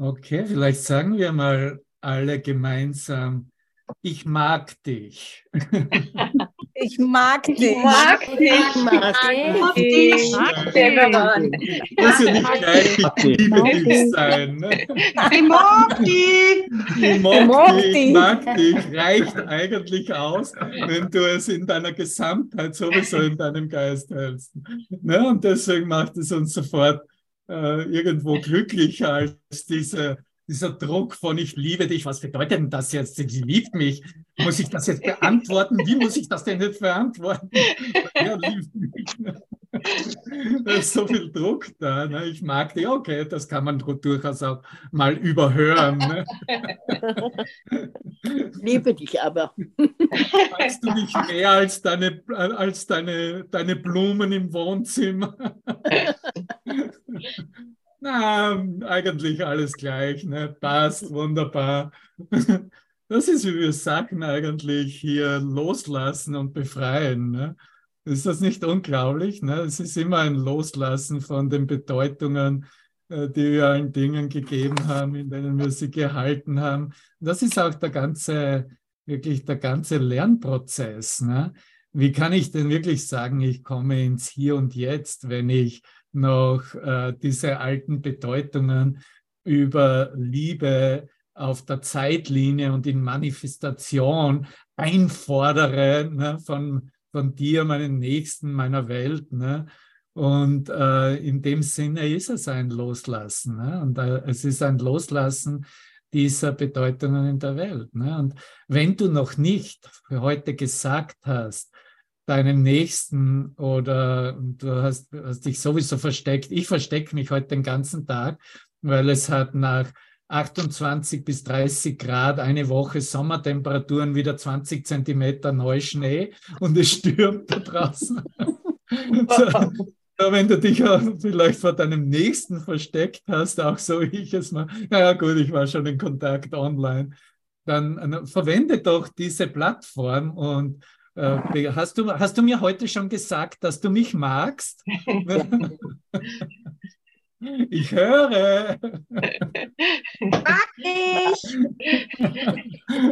Okay, vielleicht sagen wir mal alle gemeinsam, ich mag dich. Ich mag dich. Ich mag dich. Ich mag dich. Ich mag dich. Muss ja nicht gleich ich liebe dich sein. Ne? Ich mag dich. Ich mag dich, ich mag dich. Reicht eigentlich aus, wenn du es in deiner Gesamtheit sowieso in deinem Geist hältst. Ne? Und deswegen macht es uns sofort äh, irgendwo glücklicher als diese dieser Druck von ich liebe dich, was bedeutet denn das jetzt? Sie liebt mich. Muss ich das jetzt beantworten? Wie muss ich das denn jetzt beantworten? Er liebt mich. Da ist so viel Druck da. Ne? Ich mag dich, okay, das kann man durchaus auch mal überhören. Ne? Liebe dich aber. Magst du mich mehr als deine, als deine, deine Blumen im Wohnzimmer? Na, eigentlich alles gleich, ne? passt, wunderbar. Das ist, wie wir sagen, eigentlich hier loslassen und befreien. Ne? Ist das nicht unglaublich? Ne? Es ist immer ein Loslassen von den Bedeutungen, äh, die wir allen Dingen gegeben haben, in denen wir sie gehalten haben. Das ist auch der ganze, wirklich der ganze Lernprozess. Ne? Wie kann ich denn wirklich sagen, ich komme ins Hier und Jetzt, wenn ich noch äh, diese alten Bedeutungen über Liebe auf der Zeitlinie und in Manifestation einfordere ne, von, von dir, meinen Nächsten, meiner Welt. Ne? Und äh, in dem Sinne ist es ein Loslassen. Ne? Und äh, es ist ein Loslassen dieser Bedeutungen in der Welt. Ne? Und wenn du noch nicht für heute gesagt hast, deinem Nächsten oder du hast, hast dich sowieso versteckt. Ich verstecke mich heute den ganzen Tag, weil es hat nach 28 bis 30 Grad eine Woche Sommertemperaturen wieder 20 Zentimeter Neuschnee und es stürmt da draußen. so, wenn du dich vielleicht vor deinem Nächsten versteckt hast, auch so wie ich es mal, naja gut, ich war schon in Kontakt online, dann verwende doch diese Plattform und äh, hast, du, hast du mir heute schon gesagt, dass du mich magst? Ich höre. Mag dich.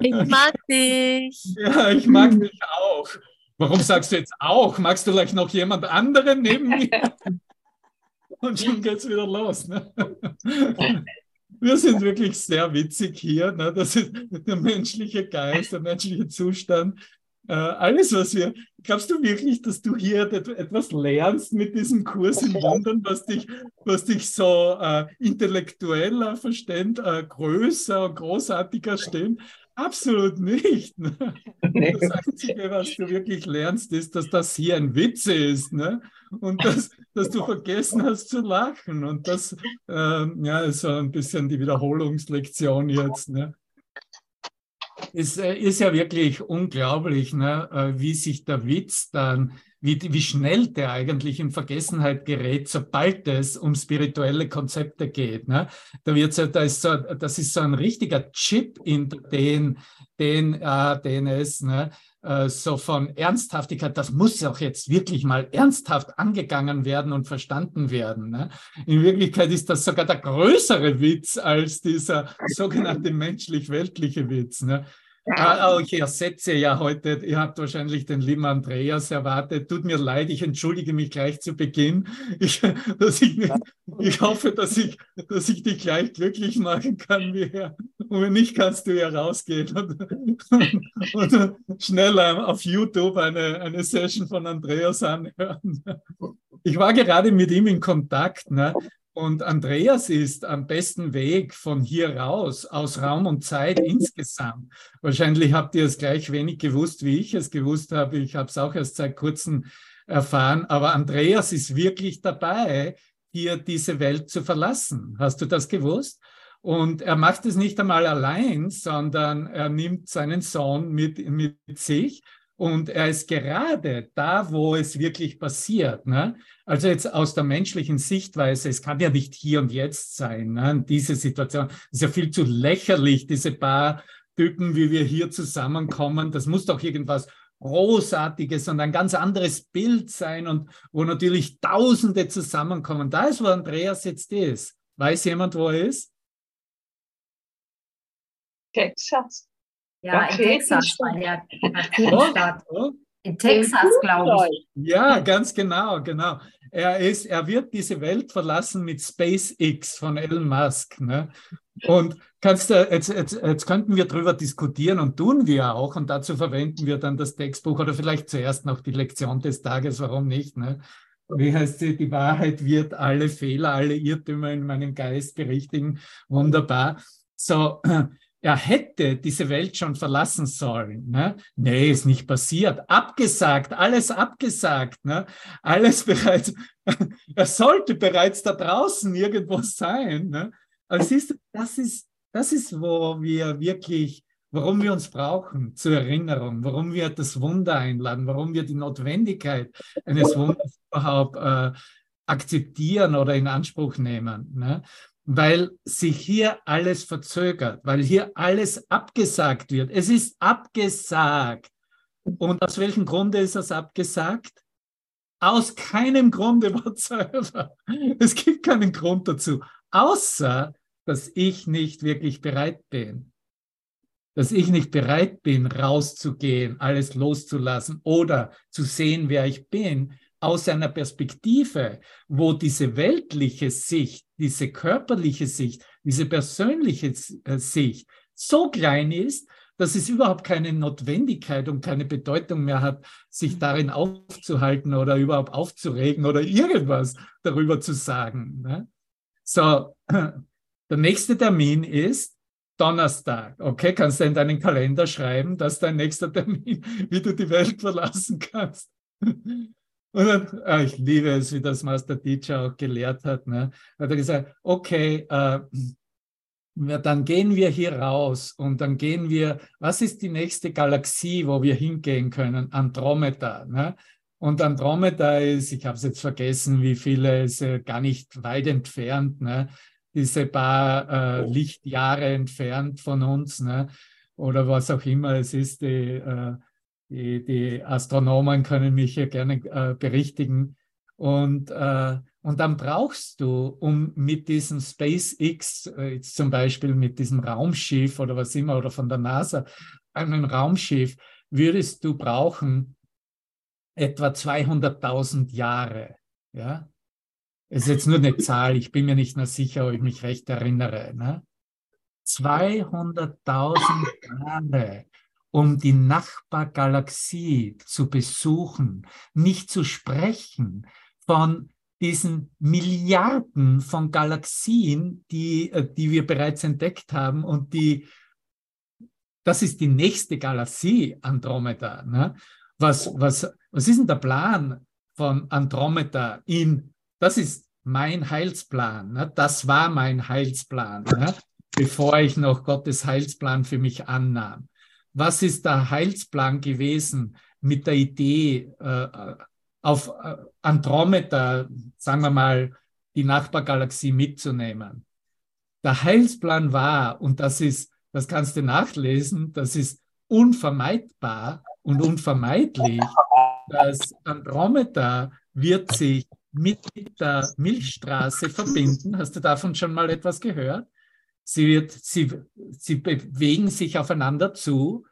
Ich mag dich. Ja, ich mag dich auch. Warum sagst du jetzt auch? Magst du vielleicht noch jemand anderen neben mir? Und schon geht's wieder los. Ne? Wir sind wirklich sehr witzig hier. Ne? Das ist der menschliche Geist, der menschliche Zustand äh, alles, was wir. Glaubst du wirklich, dass du hier etwas lernst mit diesem Kurs in London, was dich, was dich so äh, intellektueller versteht, äh, größer und großartiger stimmt? Absolut nicht. Ne? Das Einzige, was du wirklich lernst, ist, dass das hier ein Witz ist. Ne? Und dass, dass du vergessen hast zu lachen. Und das äh, ja, ist so ein bisschen die Wiederholungslektion jetzt. Ne? Es äh, ist ja wirklich unglaublich, ne, äh, wie sich der Witz dann, wie, wie schnell der eigentlich in Vergessenheit gerät, sobald es um spirituelle Konzepte geht. Ne? Da wird's ja, da ist so, das ist so ein richtiger Chip in den, den, äh, den es, ne, äh, so von Ernsthaftigkeit, das muss auch jetzt wirklich mal ernsthaft angegangen werden und verstanden werden. Ne? In Wirklichkeit ist das sogar der größere Witz als dieser sogenannte menschlich-weltliche Witz. Ne? Ah, ich ersetze ja heute, ihr habt wahrscheinlich den lieben Andreas erwartet. Tut mir leid, ich entschuldige mich gleich zu Beginn. Ich, dass ich, ich hoffe, dass ich, dass ich dich gleich glücklich machen kann. Wie er. Und wenn nicht, kannst du ja rausgehen und, und, und auf YouTube eine, eine Session von Andreas anhören. Ich war gerade mit ihm in Kontakt. Ne? Und Andreas ist am besten Weg von hier raus, aus Raum und Zeit insgesamt. Wahrscheinlich habt ihr es gleich wenig gewusst, wie ich es gewusst habe. Ich habe es auch erst seit kurzem erfahren. Aber Andreas ist wirklich dabei, hier diese Welt zu verlassen. Hast du das gewusst? Und er macht es nicht einmal allein, sondern er nimmt seinen Sohn mit, mit sich und er ist gerade da, wo es wirklich passiert. Ne? Also jetzt aus der menschlichen Sichtweise, es kann ja nicht hier und jetzt sein, ne? diese Situation. ist ja viel zu lächerlich, diese paar Typen, wie wir hier zusammenkommen. Das muss doch irgendwas Großartiges und ein ganz anderes Bild sein und wo natürlich Tausende zusammenkommen. Da ist, wo Andreas jetzt ist. Weiß jemand, wo er ist? Texas. Ja, in Texas war der. Oh, In Texas, glaube ich. Ja, ganz genau, genau. Er, ist, er wird diese Welt verlassen mit SpaceX von Elon Musk. Ne? Und kannst du, jetzt, jetzt, jetzt könnten wir darüber diskutieren und tun wir auch. Und dazu verwenden wir dann das Textbuch oder vielleicht zuerst noch die Lektion des Tages, warum nicht? Ne? Wie heißt sie? Die Wahrheit wird alle Fehler, alle Irrtümer in meinem Geist berichtigen. Wunderbar. So, er hätte diese Welt schon verlassen sollen. Ne? Nee, ist nicht passiert. Abgesagt, alles abgesagt. Ne? Alles bereits, er sollte bereits da draußen irgendwo sein. Ne? Also siehst du, das ist, das ist, wo wir wirklich, warum wir uns brauchen zur Erinnerung, warum wir das Wunder einladen, warum wir die Notwendigkeit eines Wunders überhaupt äh, akzeptieren oder in Anspruch nehmen. Ne? Weil sich hier alles verzögert, weil hier alles abgesagt wird. Es ist abgesagt. Und aus welchem Grunde ist das abgesagt? Aus keinem Grunde whatsoever. Es gibt keinen Grund dazu, außer dass ich nicht wirklich bereit bin. Dass ich nicht bereit bin, rauszugehen, alles loszulassen oder zu sehen, wer ich bin, aus einer Perspektive, wo diese weltliche Sicht, diese körperliche Sicht, diese persönliche äh, Sicht so klein ist, dass es überhaupt keine Notwendigkeit und keine Bedeutung mehr hat, sich darin aufzuhalten oder überhaupt aufzuregen oder irgendwas darüber zu sagen. Ne? So, der nächste Termin ist Donnerstag. Okay, kannst du in deinen Kalender schreiben, dass dein nächster Termin, wie du die Welt verlassen kannst. Dann, ah, ich liebe es, wie das Master Teacher auch gelehrt hat. Ne? Hat er gesagt, okay, äh, ja, dann gehen wir hier raus und dann gehen wir, was ist die nächste Galaxie, wo wir hingehen können? Andromeda. Ne? Und Andromeda ist, ich habe es jetzt vergessen, wie viele, ist äh, gar nicht weit entfernt, ne? diese paar äh, Lichtjahre entfernt von uns, ne? oder was auch immer es ist, die, äh, die, die Astronomen können mich hier gerne äh, berichtigen. Und, äh, und dann brauchst du, um mit diesem SpaceX, äh, jetzt zum Beispiel mit diesem Raumschiff oder was immer, oder von der NASA, einem Raumschiff, würdest du brauchen etwa 200.000 Jahre. Ja? Ist jetzt nur eine Zahl, ich bin mir nicht mehr sicher, ob ich mich recht erinnere. Ne? 200.000 Jahre um die Nachbargalaxie zu besuchen, nicht zu sprechen von diesen Milliarden von Galaxien, die, äh, die wir bereits entdeckt haben und die, das ist die nächste Galaxie, Andromeda. Ne? Was, was, was ist denn der Plan von Andromeda in, das ist mein Heilsplan, ne? das war mein Heilsplan, ne? bevor ich noch Gottes Heilsplan für mich annahm was ist der Heilsplan gewesen mit der Idee, äh, auf äh, Andromeda, sagen wir mal, die Nachbargalaxie mitzunehmen. Der Heilsplan war, und das ist, das kannst du nachlesen, das ist unvermeidbar und unvermeidlich, dass Andromeda wird sich mit der Milchstraße verbinden. Hast du davon schon mal etwas gehört? Sie, wird, sie, sie bewegen sich aufeinander zu.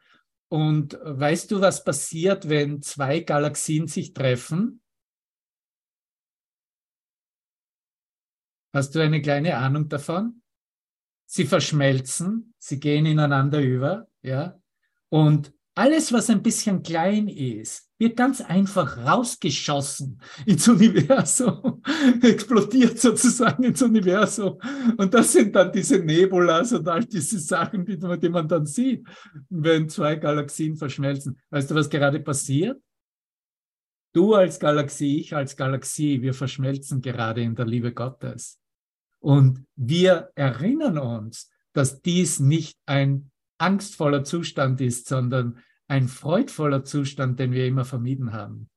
Und weißt du, was passiert, wenn zwei Galaxien sich treffen? Hast du eine kleine Ahnung davon? Sie verschmelzen, sie gehen ineinander über, ja. Und alles, was ein bisschen klein ist, wird ganz einfach rausgeschossen ins Universum, explodiert sozusagen ins Universum. Und das sind dann diese Nebulas und all diese Sachen, die, man dann sieht, wenn zwei Galaxien verschmelzen. Weißt du, was gerade passiert? Du als Galaxie, ich als Galaxie, wir verschmelzen gerade in der Liebe Gottes. Und wir erinnern uns, dass dies nicht ein angstvoller Zustand ist, sondern ein freudvoller Zustand, den wir immer vermieden haben.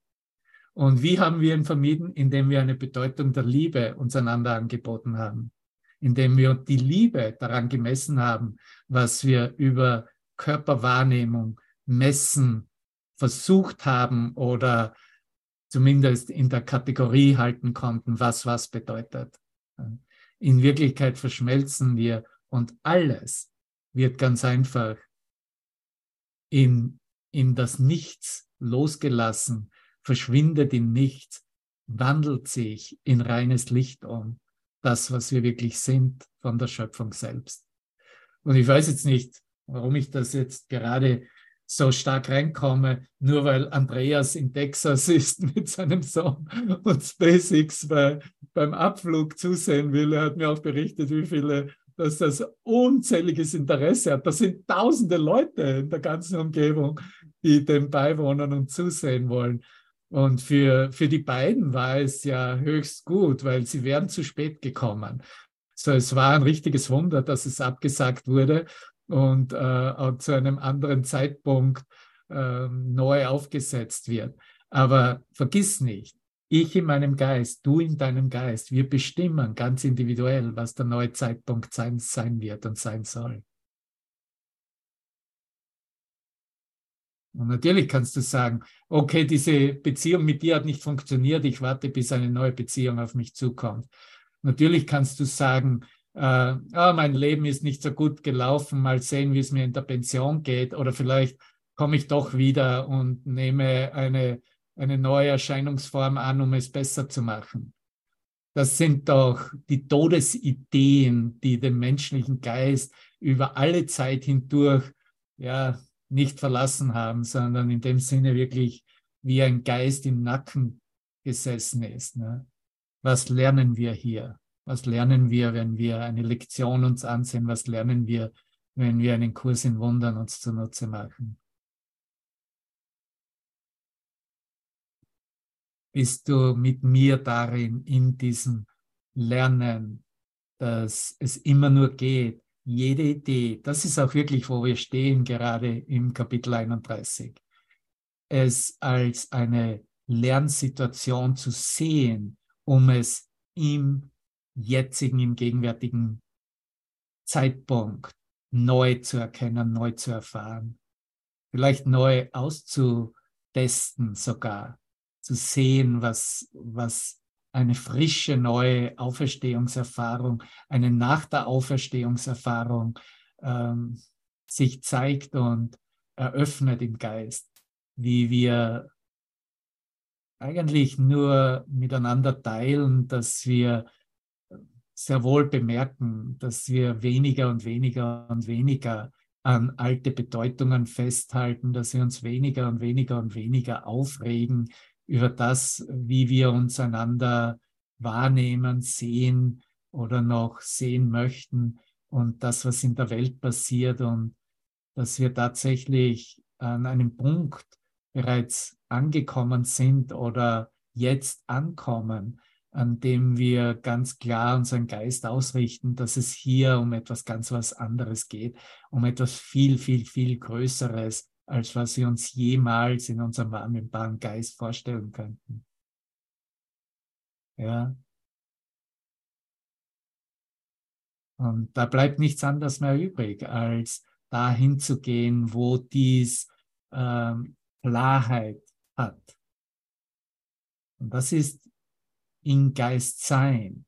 Und wie haben wir ihn vermieden? Indem wir eine Bedeutung der Liebe uns einander angeboten haben. Indem wir die Liebe daran gemessen haben, was wir über Körperwahrnehmung messen, versucht haben oder zumindest in der Kategorie halten konnten, was was bedeutet. In Wirklichkeit verschmelzen wir und alles wird ganz einfach in, in das Nichts losgelassen, verschwindet in nichts, wandelt sich in reines Licht um, das, was wir wirklich sind von der Schöpfung selbst. Und ich weiß jetzt nicht, warum ich das jetzt gerade so stark reinkomme, nur weil Andreas in Texas ist mit seinem Sohn und SpaceX bei, beim Abflug zusehen will. Er hat mir auch berichtet, wie viele, dass das unzähliges Interesse hat. Das sind tausende Leute in der ganzen Umgebung, die dem beiwohnen und zusehen wollen. Und für, für die beiden war es ja höchst gut, weil sie wären zu spät gekommen. So, es war ein richtiges Wunder, dass es abgesagt wurde und äh, zu einem anderen Zeitpunkt äh, neu aufgesetzt wird. Aber vergiss nicht, ich in meinem Geist, du in deinem Geist, wir bestimmen ganz individuell, was der neue Zeitpunkt sein, sein wird und sein soll. Und natürlich kannst du sagen, okay, diese Beziehung mit dir hat nicht funktioniert, ich warte, bis eine neue Beziehung auf mich zukommt. Natürlich kannst du sagen, äh, oh, mein Leben ist nicht so gut gelaufen, mal sehen, wie es mir in der Pension geht oder vielleicht komme ich doch wieder und nehme eine, eine neue Erscheinungsform an, um es besser zu machen. Das sind doch die Todesideen, die den menschlichen Geist über alle Zeit hindurch ja, nicht verlassen haben, sondern in dem Sinne wirklich wie ein Geist im Nacken gesessen ist. Ne? Was lernen wir hier? Was lernen wir, wenn wir eine Lektion uns ansehen? Was lernen wir, wenn wir einen Kurs in Wundern uns zunutze machen? Bist du mit mir darin, in diesem Lernen, dass es immer nur geht, jede Idee, das ist auch wirklich, wo wir stehen, gerade im Kapitel 31, es als eine Lernsituation zu sehen, um es im jetzigen, im gegenwärtigen Zeitpunkt neu zu erkennen, neu zu erfahren, vielleicht neu auszutesten sogar, zu sehen, was, was eine frische neue Auferstehungserfahrung, eine nach der Auferstehungserfahrung ähm, sich zeigt und eröffnet im Geist, wie wir eigentlich nur miteinander teilen, dass wir sehr wohl bemerken, dass wir weniger und weniger und weniger an alte Bedeutungen festhalten, dass wir uns weniger und weniger und weniger aufregen über das, wie wir uns einander wahrnehmen, sehen oder noch sehen möchten und das, was in der Welt passiert und dass wir tatsächlich an einem Punkt bereits angekommen sind oder jetzt ankommen, an dem wir ganz klar unseren Geist ausrichten, dass es hier um etwas ganz was anderes geht, um etwas viel, viel, viel Größeres, als was wir uns jemals in unserem wahrnehmbaren Geist vorstellen könnten. Ja. Und da bleibt nichts anderes mehr übrig, als dahin zu gehen, wo dies ähm, Klarheit hat. Und das ist im Geist sein,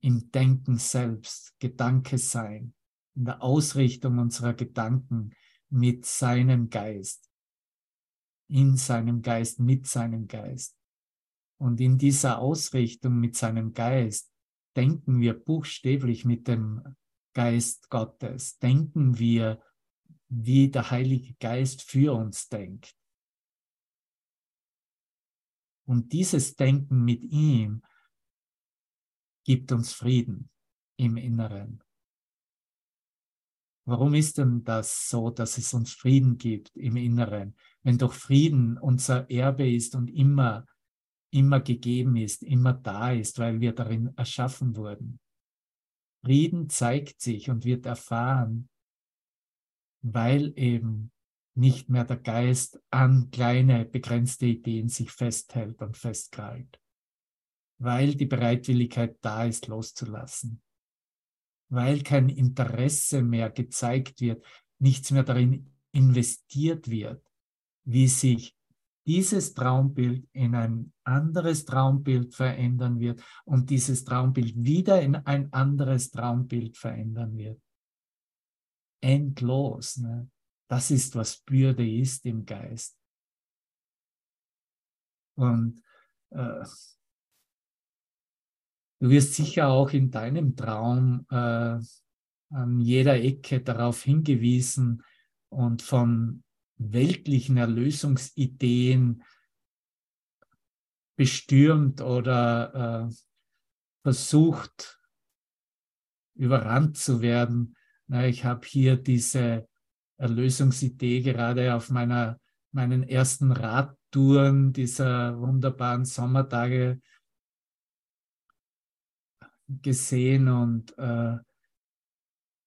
im Denken selbst, Gedanke sein, in der Ausrichtung unserer Gedanken mit seinem Geist, in seinem Geist, mit seinem Geist. Und in dieser Ausrichtung mit seinem Geist denken wir buchstäblich mit dem Geist Gottes, denken wir, wie der Heilige Geist für uns denkt. Und dieses Denken mit ihm gibt uns Frieden im Inneren. Warum ist denn das so, dass es uns Frieden gibt im Inneren, wenn doch Frieden unser Erbe ist und immer, immer gegeben ist, immer da ist, weil wir darin erschaffen wurden? Frieden zeigt sich und wird erfahren, weil eben nicht mehr der Geist an kleine, begrenzte Ideen sich festhält und festkrallt, weil die Bereitwilligkeit da ist, loszulassen, weil kein Interesse mehr gezeigt wird, nichts mehr darin investiert wird, wie sich dieses Traumbild in ein anderes Traumbild verändern wird und dieses Traumbild wieder in ein anderes Traumbild verändern wird. endlos. Ne? Das ist, was Bürde ist im Geist. Und äh, du wirst sicher auch in deinem Traum äh, an jeder Ecke darauf hingewiesen und von weltlichen Erlösungsideen bestürmt oder äh, versucht, überrannt zu werden. Na, ich habe hier diese Erlösungsidee gerade auf meiner, meinen ersten Radtouren dieser wunderbaren Sommertage gesehen und äh,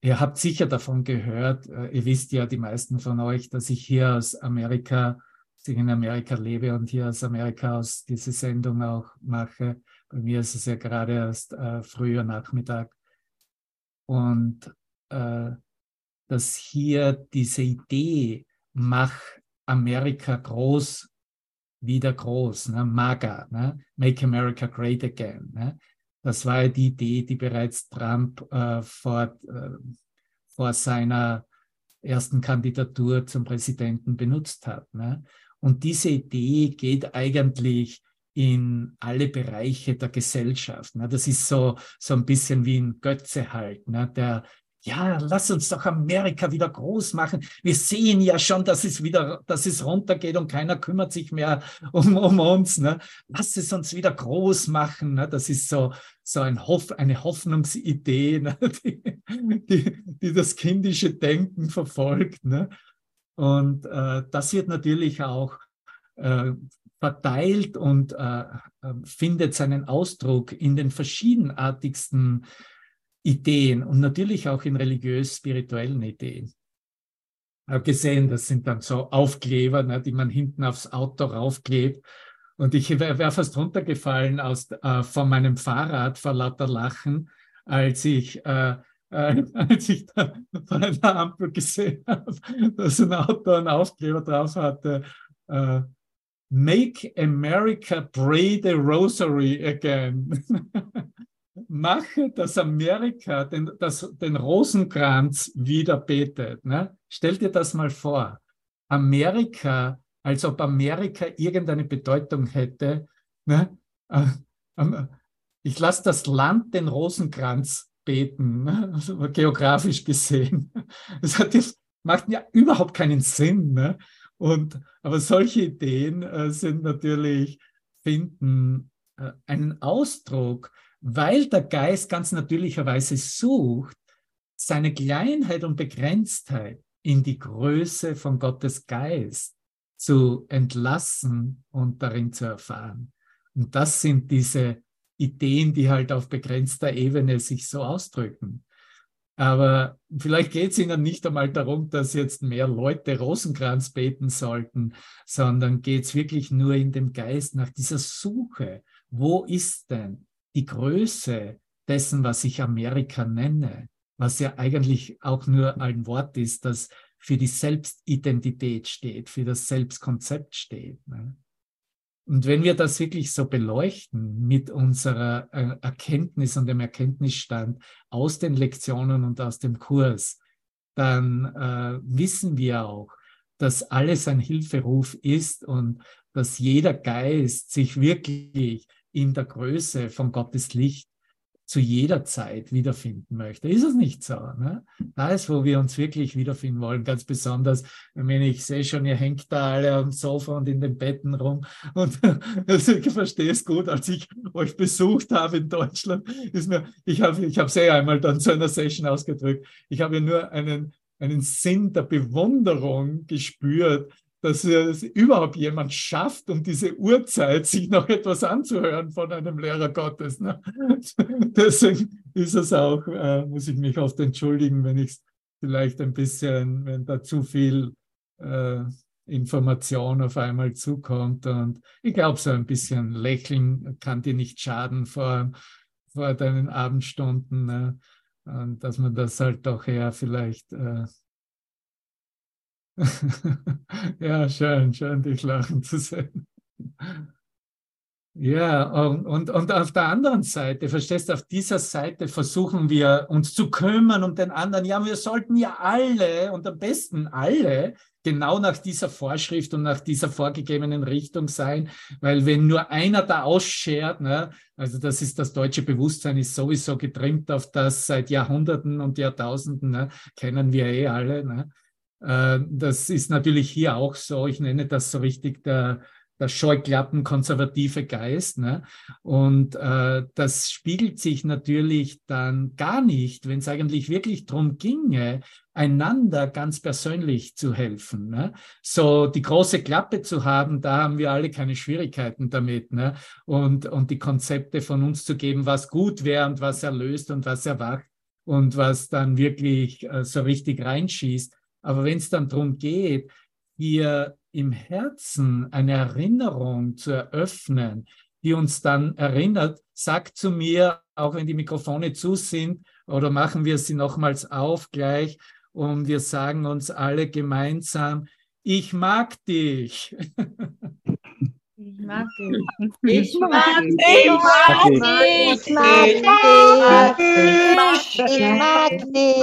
ihr habt sicher davon gehört, äh, ihr wisst ja die meisten von euch, dass ich hier aus Amerika, dass ich in Amerika lebe und hier aus Amerika aus diese Sendung auch mache. Bei mir ist es ja gerade erst äh, früher Nachmittag. Und äh, dass hier diese Idee, mach Amerika groß, wieder groß, ne? MAGA, ne? Make America Great Again. Ne? Das war die Idee, die bereits Trump äh, vor, äh, vor seiner ersten Kandidatur zum Präsidenten benutzt hat. Ne? Und diese Idee geht eigentlich in alle Bereiche der Gesellschaft. Ne? Das ist so, so ein bisschen wie ein Götze halt, ne? der ja, lass uns doch Amerika wieder groß machen. Wir sehen ja schon, dass es wieder, dass es runtergeht und keiner kümmert sich mehr um, um uns. Ne? Lass es uns wieder groß machen. Ne? Das ist so, so ein Hoff, eine Hoffnungsidee, ne? die, die, die, das kindische Denken verfolgt. Ne? Und äh, das wird natürlich auch äh, verteilt und äh, äh findet seinen Ausdruck in den verschiedenartigsten Ideen und natürlich auch in religiös-spirituellen Ideen. Habe gesehen, das sind dann so Aufkleber, ne, die man hinten aufs Auto raufklebt. Und ich wäre wär fast runtergefallen aus, äh, von meinem Fahrrad vor lauter Lachen, als ich, äh, äh, als ich da vor einer Ampel gesehen habe, dass ein Auto einen Aufkleber drauf hatte. Äh, Make America pray the rosary again. mache, dass Amerika den, das, den Rosenkranz wieder betet. Ne? Stell dir das mal vor. Amerika, als ob Amerika irgendeine Bedeutung hätte. Ne? Äh, ähm, ich lasse das Land den Rosenkranz beten, ne? also geografisch gesehen. Das hat jetzt, macht ja überhaupt keinen Sinn. Ne? Und, aber solche Ideen äh, sind natürlich, finden äh, einen Ausdruck weil der Geist ganz natürlicherweise sucht, seine Kleinheit und Begrenztheit in die Größe von Gottes Geist zu entlassen und darin zu erfahren. Und das sind diese Ideen, die halt auf begrenzter Ebene sich so ausdrücken. Aber vielleicht geht es Ihnen nicht einmal darum, dass jetzt mehr Leute Rosenkranz beten sollten, sondern geht es wirklich nur in dem Geist nach dieser Suche. Wo ist denn die Größe dessen, was ich Amerika nenne, was ja eigentlich auch nur ein Wort ist, das für die Selbstidentität steht, für das Selbstkonzept steht. Ne? Und wenn wir das wirklich so beleuchten mit unserer äh, Erkenntnis und dem Erkenntnisstand aus den Lektionen und aus dem Kurs, dann äh, wissen wir auch, dass alles ein Hilferuf ist und dass jeder Geist sich wirklich in der Größe von Gottes Licht zu jeder Zeit wiederfinden möchte. Ist es nicht so? Ne? Da ist, wo wir uns wirklich wiederfinden wollen, ganz besonders, wenn ich sehe schon, ihr hängt da alle am Sofa und in den Betten rum und also ich verstehe es gut, als ich euch besucht habe in Deutschland, ist mir, ich habe ich habe sehr einmal dann zu einer Session ausgedrückt, ich habe nur einen, einen Sinn der Bewunderung gespürt, dass es überhaupt jemand schafft, um diese Uhrzeit sich noch etwas anzuhören von einem Lehrer Gottes. Ne? Deswegen ist es auch, äh, muss ich mich oft entschuldigen, wenn ich es vielleicht ein bisschen, wenn da zu viel äh, Information auf einmal zukommt. Und ich glaube, so ein bisschen Lächeln kann dir nicht schaden vor, vor deinen Abendstunden. Ne? Und dass man das halt doch eher vielleicht äh, ja, schön, schön, dich lachen zu sehen. Ja, und, und, und auf der anderen Seite, verstehst du, auf dieser Seite versuchen wir uns zu kümmern um den anderen. Ja, wir sollten ja alle und am besten alle genau nach dieser Vorschrift und nach dieser vorgegebenen Richtung sein, weil wenn nur einer da ausschert, ne, also das ist das deutsche Bewusstsein, ist sowieso getrimmt auf das seit Jahrhunderten und Jahrtausenden, ne, kennen wir eh alle. Ne. Äh, das ist natürlich hier auch so, ich nenne das so richtig der der Scheuklappen-konservative Geist. Ne? Und äh, das spiegelt sich natürlich dann gar nicht, wenn es eigentlich wirklich darum ginge, einander ganz persönlich zu helfen. Ne? So die große Klappe zu haben, da haben wir alle keine Schwierigkeiten damit. Ne? Und, und die Konzepte von uns zu geben, was gut wäre und was erlöst und was erwacht und was dann wirklich äh, so richtig reinschießt. Aber wenn es dann darum geht, hier im Herzen eine Erinnerung zu eröffnen, die uns dann erinnert, sagt zu mir, auch wenn die Mikrofone zu sind, oder machen wir sie nochmals auf gleich und wir sagen uns alle gemeinsam, ich mag dich. Ich mag dich. Ich mag dich. Ich mag dich. Ich mag dich.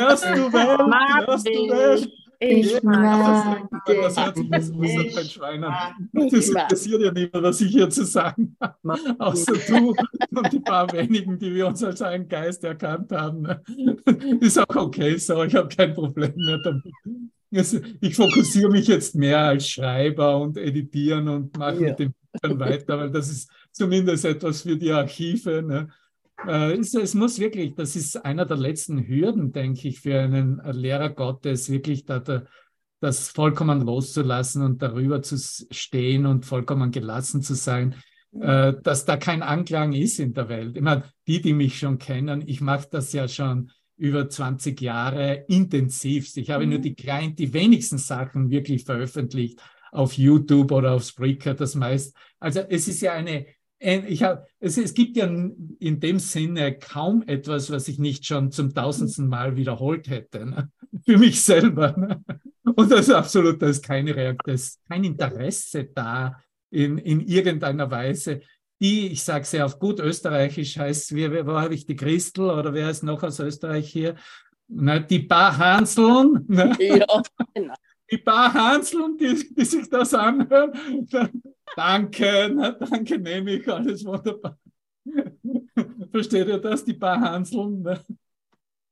Hörst du Welt? Hörst du Welt? Ich mag Das, das hört sich das muss ein Schwein an. Das interessiert ja niemand, was ich hier zu sagen habe. Außer du und die paar wenigen, die wir uns als einen Geist erkannt haben. Ist auch okay so, ich habe kein Problem mehr damit. Ich fokussiere mich jetzt mehr als Schreiber und Editieren und mache Ja. mit dem Büchern weiter, weil das ist zumindest etwas für die Archive. Ne? Äh, es, es muss wirklich, das ist einer der letzten Hürden, denke ich, für einen Lehrer Gottes, wirklich da, da, das vollkommen loszulassen und darüber zu stehen und vollkommen gelassen zu sein, äh, dass da kein Anklang ist in der Welt. Ich meine, die, die mich schon kennen, ich mache das ja schon über 20 Jahre intensivst. Ich habe nur die kleinen, die wenigsten Sachen wirklich veröffentlicht auf YouTube oder auf Spreaker, das meist. Also es ist ja eine, ein- ich habe, es, es gibt ja in dem Sinne kaum etwas, was ich nicht schon zum tausendsten Mal wiederholt hätte, ne? für mich selber. Ne? Und das ist absolut, da ist keine Reaktion, da ist kein Interesse da in, in irgendeiner Weise. Die, ich sage es ja auf gut österreichisch, heißt, wie, wo habe ich die Christel oder wer ist noch aus Österreich hier? Na, die paar Hanseln, ne? Ja, die paar Hanseln, die, die sich das anhören. Danke, na, danke, nehme ich, alles wunderbar. Versteht ihr das, die paar Hanseln? Ne?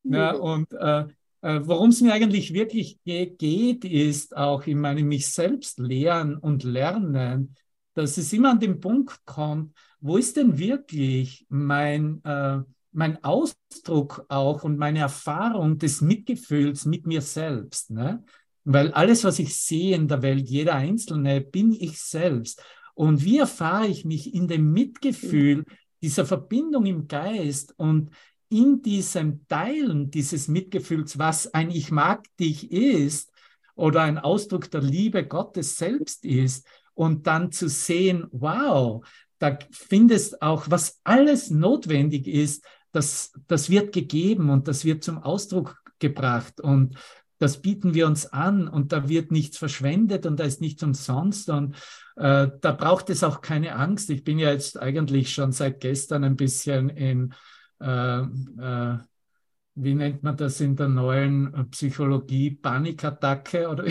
Ja, und äh, äh, worum es mir eigentlich wirklich ge geht, ist auch in meinem mich selbst lehren und lernen, dass es immer an den Punkt kommt, wo ist denn wirklich mein, äh, mein Ausdruck auch und meine Erfahrung des Mitgefühls mit mir selbst. Ne? Weil alles, was ich sehe in der Welt, jeder Einzelne, bin ich selbst. Und wie erfahre ich mich in dem Mitgefühl, dieser Verbindung im Geist und in diesem Teilen dieses Mitgefühls, was ein Ich mag dich ist oder ein Ausdruck der Liebe Gottes selbst ist, und dann zu sehen, wow, da findest auch, was alles notwendig ist, das, das wird gegeben und das wird zum Ausdruck gebracht und das bieten wir uns an und da wird nichts verschwendet und da ist nichts umsonst und äh, da braucht es auch keine Angst. Ich bin ja jetzt eigentlich schon seit gestern ein bisschen in, äh, äh, wie nennt man das in der neuen Psychologie, Panikattacke oder.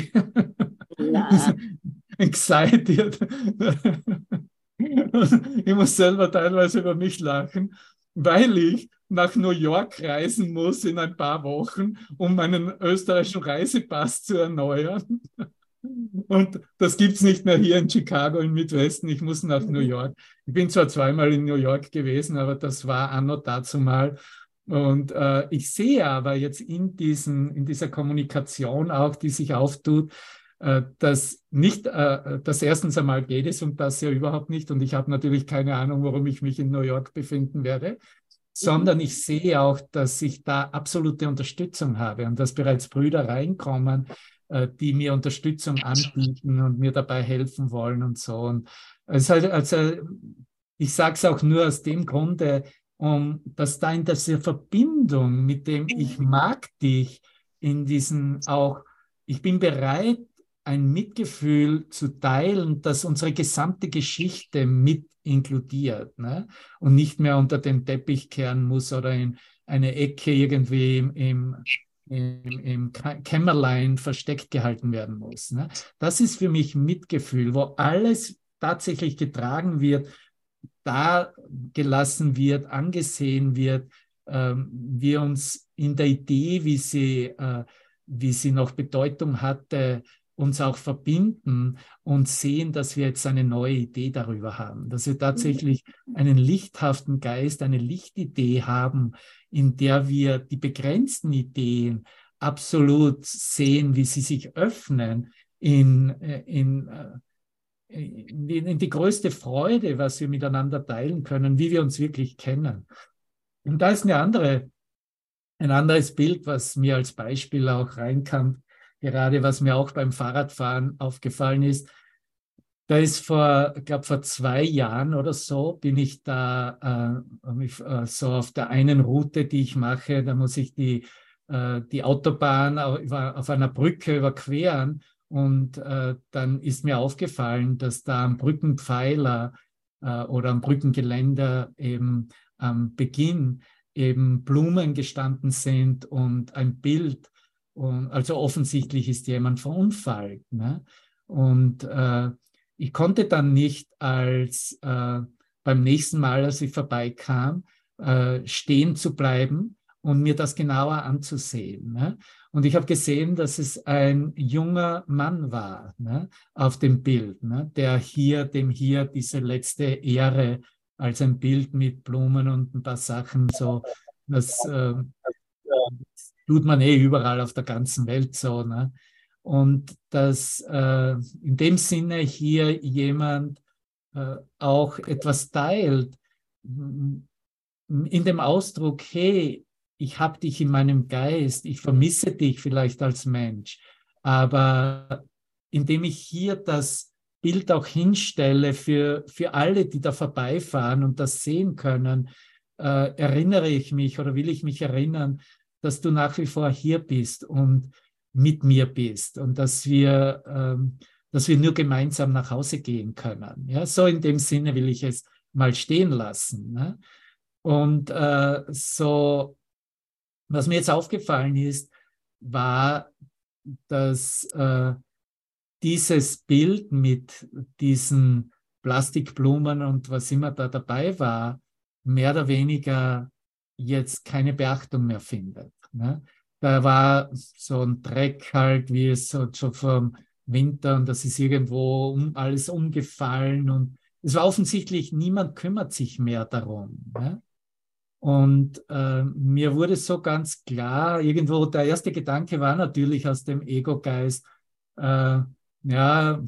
excited. ich muss selber teilweise über mich lachen, weil ich nach New York reisen muss in ein paar Wochen, um meinen österreichischen Reisepass zu erneuern. Und das gibt es nicht mehr hier in Chicago im Midwesten. Ich muss nach New York. Ich bin zwar zweimal in New York gewesen, aber das war anno dazu mal. Und äh, ich sehe aber jetzt in, diesen, in dieser Kommunikation auch, die sich auftut, dass nicht, äh, dass erstens einmal geht es um das ja überhaupt nicht. Und ich habe natürlich keine Ahnung, warum ich mich in New York befinden werde sondern ich sehe auch, dass ich da absolute Unterstützung habe und dass bereits Brüder reinkommen, äh, die mir Unterstützung anbieten und mir dabei helfen wollen und so. Und halt, also ich sage es auch nur aus dem Grunde, um, dass da in dieser Verbindung mit dem Ich mag dich, in diesen auch, ich bin bereit, ein Mitgefühl zu teilen, das unsere gesamte Geschichte mit inkludiert ne? und nicht mehr unter den Teppich kehren muss oder in eine Ecke irgendwie im, im, im, im Kämmerlein versteckt gehalten werden muss. Ne? Das ist für mich Mitgefühl, wo alles tatsächlich getragen wird, da gelassen wird, angesehen wird, ähm, wir uns in der Idee, wie sie, äh, wie sie noch Bedeutung hatte, uns auch verbinden und sehen, dass wir jetzt eine neue Idee darüber haben, dass wir tatsächlich einen lichthaften Geist, eine Lichtidee haben, in der wir die begrenzten Ideen absolut sehen, wie sie sich öffnen in, äh, in, äh, in, in die größte Freude, was wir miteinander teilen können, wie wir uns wirklich kennen. Und da ist eine andere, ein anderes Bild, was mir als Beispiel auch reinkam, gerade was mir auch beim Fahrradfahren aufgefallen ist. Da ist vor, ich glaube, vor zwei Jahren oder so bin ich da äh, äh, so auf der einen Route, die ich mache, da muss ich die, äh, die Autobahn auf einer Brücke überqueren. Und äh, dann ist mir aufgefallen, dass da am Brückenpfeiler äh, oder am Brückengeländer eben am Beginn eben Blumen gestanden sind und ein Bild und also offensichtlich ist jemand verunfallt. Ne? Und äh, ich konnte dann nicht als äh, beim nächsten Mal, als ich vorbeikam, äh, stehen zu bleiben und mir das genauer anzusehen. Ne? Und ich habe gesehen, dass es ein junger Mann war ne? auf dem Bild, ne? der hier, dem hier diese letzte Ehre als ein Bild mit Blumen und ein paar Sachen so, das, äh, tut man eh überall auf der ganzen Welt so. Ne? Und dass äh, in dem Sinne hier jemand äh, auch etwas teilt, in dem Ausdruck, hey, ich habe dich in meinem Geist, ich vermisse dich vielleicht als Mensch, aber indem ich hier das Bild auch hinstelle für, für alle, die da vorbeifahren und das sehen können, äh, erinnere ich mich oder will ich mich erinnern, dass du nach wie vor hier bist und mit mir bist und dass wir, ähm, dass wir nur gemeinsam nach Hause gehen können. Ja, so in dem Sinne will ich es mal stehen lassen. Ne? Und äh, so, was mir jetzt aufgefallen ist, war, dass äh, dieses Bild mit diesen Plastikblumen und was immer da dabei war, mehr oder weniger jetzt keine Beachtung mehr findet. Ne? Da war so ein Dreck halt, wie es so schon vom Winter und das ist irgendwo um, alles umgefallen und es war offensichtlich, niemand kümmert sich mehr darum. Ne? Und äh, mir wurde so ganz klar, irgendwo der erste Gedanke war natürlich aus dem Ego-Geist, äh, ja,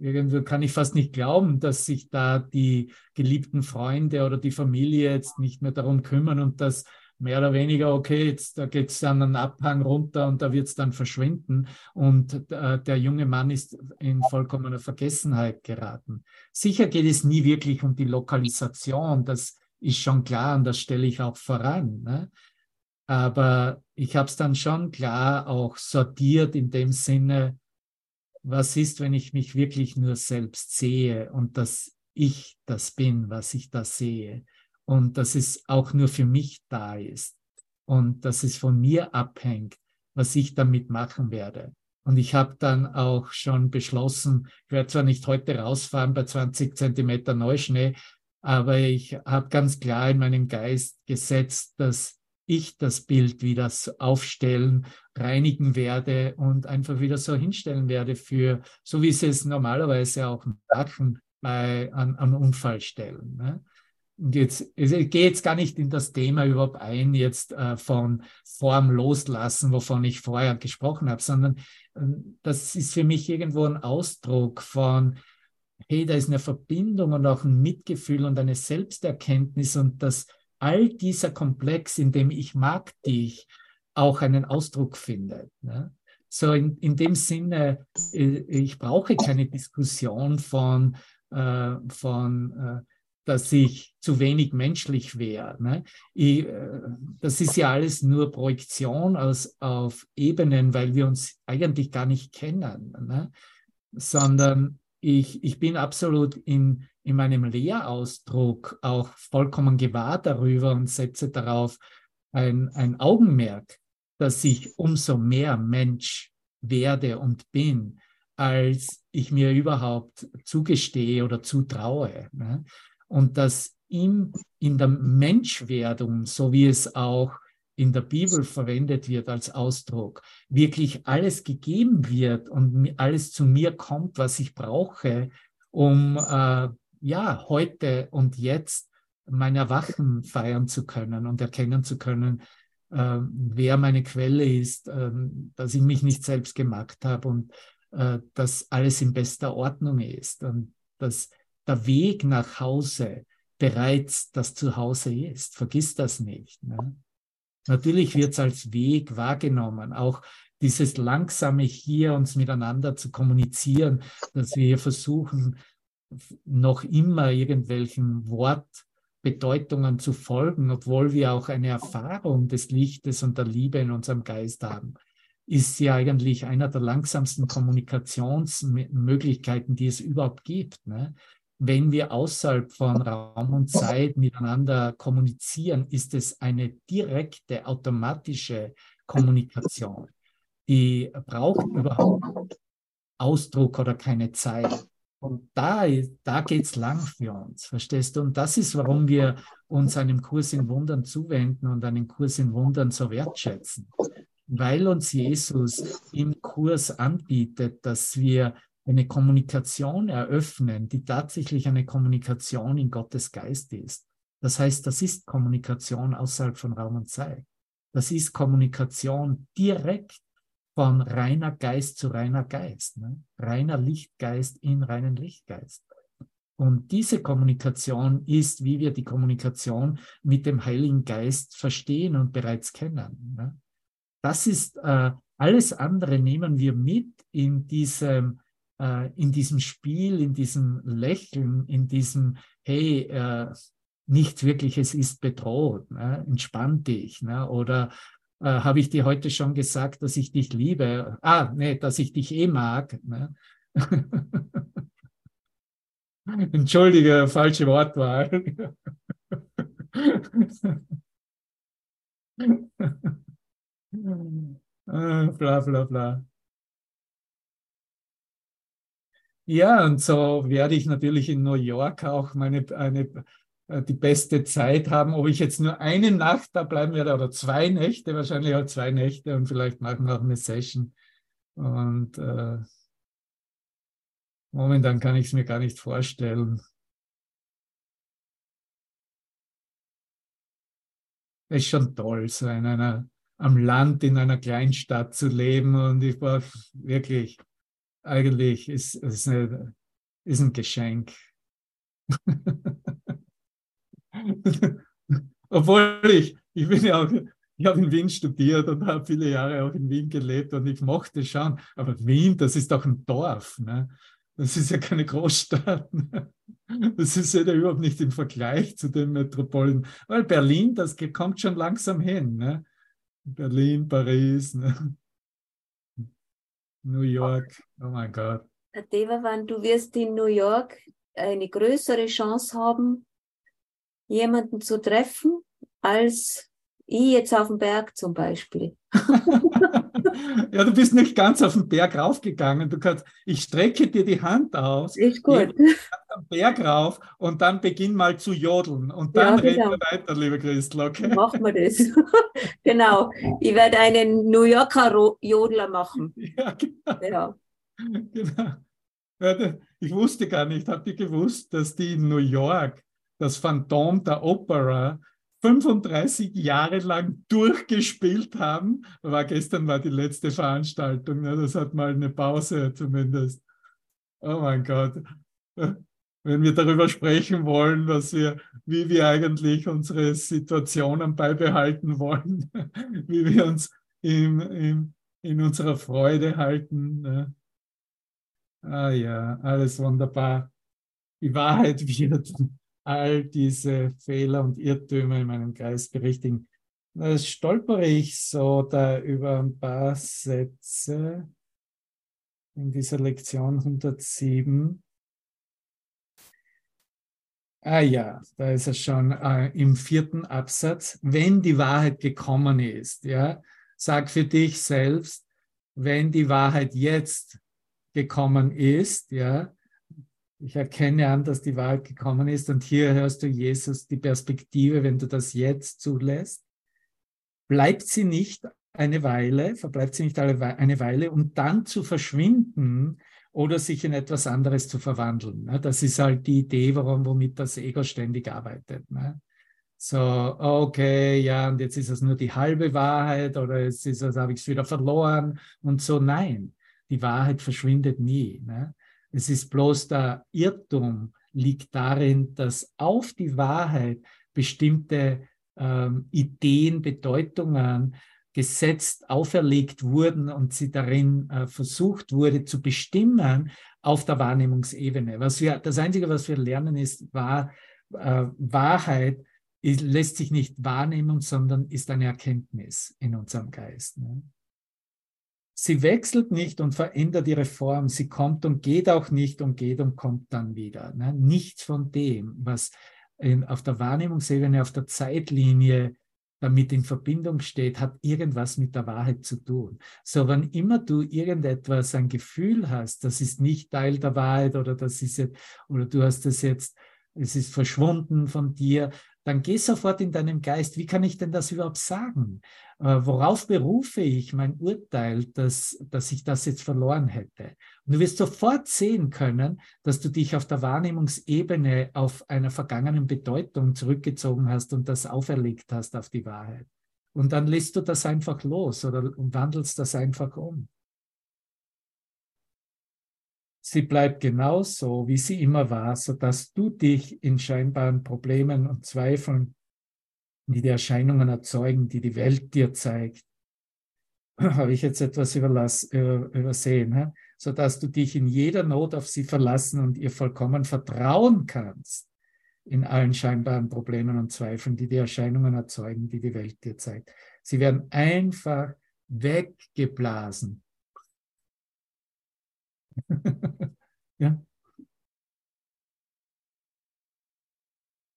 irgendwie kann ich fast nicht glauben, dass sich da die geliebten Freunde oder die Familie jetzt nicht mehr darum kümmern und dass mehr oder weniger, okay, jetzt da geht es dann einen Abhang runter und da wird es dann verschwinden und äh, der junge Mann ist in vollkommener Vergessenheit geraten. Sicher geht es nie wirklich um die Lokalisation, das ist schon klar und das stelle ich auch voran. Ne? Aber ich habe es dann schon klar auch sortiert in dem Sinne, was ist, wenn ich mich wirklich nur selbst sehe und dass ich das bin, was ich da sehe und dass es auch nur für mich da ist und dass es von mir abhängt, was ich damit machen werde. Und ich habe dann auch schon beschlossen, ich werde zwar nicht heute rausfahren bei 20 Zentimeter Neuschnee, aber ich habe ganz klar in meinem Geist gesetzt, dass ich das Bild wieder aufstellen, reinigen werde und einfach wieder so hinstellen werde für, so wie sie es normalerweise auch machen bei, an, an Unfallstellen. Ne? Und jetzt, ich gehe jetzt gar nicht in das Thema überhaupt ein, jetzt äh, von Form loslassen, wovon ich vorher gesprochen habe, sondern äh, das ist für mich irgendwo ein Ausdruck von, hey, da ist eine Verbindung und auch ein Mitgefühl und eine Selbsterkenntnis und das all dieser Komplex, in dem ich mag dich, auch einen Ausdruck findet. Ne? So in, in dem Sinne, äh, ich brauche keine Diskussion von, äh, von äh, dass ich zu wenig menschlich wäre. Ne? Äh, das ist ja alles nur Projektion aus, auf Ebenen, weil wir uns eigentlich gar nicht kennen. Ne? sondern ich, ich bin absolut in, in meinem Lehrausdruck auch vollkommen gewahr darüber und setze darauf ein, ein Augenmerk, dass ich umso mehr Mensch werde und bin, als ich mir überhaupt zugestehe oder zutraue. Ne? Und dass in, in der Menschwerdung, so wie es auch in der Bibel verwendet wird als Ausdruck, wirklich alles gegeben wird und alles zu mir kommt, was ich brauche, um äh, ja heute und jetzt mein Erwachen feiern zu können und erkennen zu können, äh, wer meine Quelle ist, äh, dass ich mich nicht selbst gemacht habe und äh, dass alles in bester Ordnung ist und dass der Weg nach Hause bereits das Zuhause ist. Vergiss das nicht. Ne? Natürlich wird es als Weg wahrgenommen, auch dieses langsame hier uns miteinander zu kommunizieren, dass wir hier versuchen, noch immer irgendwelchen Wortbedeutungen zu folgen, obwohl wir auch eine Erfahrung des Lichtes und der Liebe in unserem Geist haben, ist ja eigentlich einer der langsamsten Kommunikationsmöglichkeiten, die es überhaupt gibt. Ne? wenn wir außerhalb von Raum und Zeit miteinander kommunizieren, ist es eine direkte, automatische Kommunikation. Die braucht überhaupt Ausdruck oder keine Zeit. Und da, da geht es lang für uns, verstehst du? Und das ist, warum wir uns einem Kurs in Wundern zuwenden und einen Kurs in Wundern so wertschätzen. Weil uns Jesus im Kurs anbietet, dass wir eine Kommunikation eröffnen, die tatsächlich eine Kommunikation in Gottes Geist ist. Das heißt, das ist Kommunikation außerhalb von Raum und Zeit. Das ist Kommunikation direkt von reiner Geist zu reiner Geist. Ne? Reiner Lichtgeist in reinen Lichtgeist. Und diese Kommunikation ist, wie wir die Kommunikation mit dem Heiligen Geist verstehen und bereits kennen. Ne? Das ist äh, alles andere nehmen wir mit in diesem äh, in diesem Spiel, in diesem Lächeln, in diesem, hey, äh, nichts Wirkliches ist bedroht, ne? entspann dich. Ne? Oder äh, habe ich dir heute schon gesagt, dass ich dich liebe? Ah, nee, dass ich dich eh mag. Ne? Entschuldige, falsche Wortwahl. Ah, bla bla bla. Ja, und so werde ich natürlich in New York auch meine, eine, die beste Zeit haben. Ob ich jetzt nur eine Nacht da bleiben werde oder zwei Nächte, wahrscheinlich auch zwei Nächte und vielleicht machen wir auch eine Session. Und äh, momentan kann ich es mir gar nicht vorstellen. Es ist schon toll, so in einer, am Land in einer Kleinstadt zu leben und ich war wirklich eigentlich ist es ist ein Geschenk. Obwohl ich, ich bin ja auch, ich habe in Wien studiert und habe viele Jahre auch in Wien gelebt und ich mochte schauen, aber Wien, das ist doch ein Dorf. Ne? Das ist ja keine Großstadt. Ne? Das ist ja überhaupt nicht im Vergleich zu den Metropolen. Weil Berlin, das kommt schon langsam hin. Ne? Berlin, Paris. Ne? New York, oh mein Gott. Herr Devavan, du wirst in New York eine größere Chance haben, jemanden zu treffen, als ich jetzt auf dem Berg zum Beispiel. ja, du bist nicht ganz auf den Berg raufgegangen. Du kannst, ich strecke dir die Hand aus. Ist gut. Am Berg rauf und dann beginn mal zu jodeln. Und dann ja, genau. reden wir weiter, liebe Christel. Okay? Machen wir das. genau. Ich werde einen New Yorker Jodler machen. Ja, genau. Ja. genau. Ich wusste gar nicht, habt ihr gewusst, dass die in New York das Phantom der Opera 35 Jahre lang durchgespielt haben. War gestern war die letzte Veranstaltung, ne? das hat mal eine Pause zumindest. Oh mein Gott. Wenn wir darüber sprechen wollen, was wir, wie wir eigentlich unsere Situationen beibehalten wollen, wie wir uns im, im, in unserer Freude halten. Ne? Ah ja, alles wunderbar. Die Wahrheit wird all diese Fehler und Irrtümer in meinem Geist berichtigen. Da stolpere ich so da über ein paar Sätze. in dieser Lektion 107. Ah ja, da ist es schon äh, im vierten Absatz. Wenn die Wahrheit gekommen ist, ja, sag für dich selbst, wenn die Wahrheit jetzt gekommen ist, ja, ich erkenne an, dass die Wahrheit gekommen ist und hier hörst du Jesus die Perspektive, wenn du das jetzt zulässt, bleibt sie nicht eine Weile, verbleibt sie nicht eine Weile, um dann zu verschwinden oder sich in etwas anderes zu verwandeln. Ne? Das ist halt die Idee, warum, womit das Ego ständig arbeitet. Ne? So, okay, ja, und jetzt ist es nur die halbe Wahrheit oder jetzt ist es, habe ich es wieder verloren und so. Nein, die Wahrheit verschwindet nie. Ne? Es ist bloß der Irrtum liegt darin, dass auf die Wahrheit bestimmte ähm, Ideen, Bedeutungen gesetzt, auferlegt wurden und sie darin äh, versucht wurde zu bestimmen auf der Wahrnehmungsebene. Was wir, das Einzige, was wir lernen, ist, war, äh, Wahrheit ist, lässt sich nicht wahrnehmen, sondern ist eine Erkenntnis in unserem Geist. Ne? Sie wechselt nicht und verändert ihre Form. Sie kommt und geht auch nicht und geht und kommt dann wieder. Ne? Nichts von dem, was in, auf der Wahrnehmungsebene, auf der Zeitlinie damit in Verbindung steht, hat irgendwas mit der Wahrheit zu tun. So, wann immer du irgendetwas, ein Gefühl hast, das ist nicht Teil der Wahrheit oder das ist jetzt, oder du hast das jetzt, es ist verschwunden von dir, dann geh sofort in deinem Geist, wie kann ich denn das überhaupt sagen? Äh, worauf berufe ich mein Urteil, dass, dass ich das jetzt verloren hätte? Und du wirst sofort sehen können, dass du dich auf der Wahrnehmungsebene auf einer vergangenen Bedeutung zurückgezogen hast und das auferlegt hast auf die Wahrheit. Und dann lässt du das einfach los oder wandelst das einfach um. Sie bleibt genauso, wie sie immer war, sodass du dich in scheinbaren Problemen und Zweifeln, die die Erscheinungen erzeugen, die die Welt dir zeigt, habe ich jetzt etwas überlass, übersehen, he? sodass du dich in jeder Not auf sie verlassen und ihr vollkommen vertrauen kannst in allen scheinbaren Problemen und Zweifeln, die die Erscheinungen erzeugen, die die Welt dir zeigt. Sie werden einfach weggeblasen ja.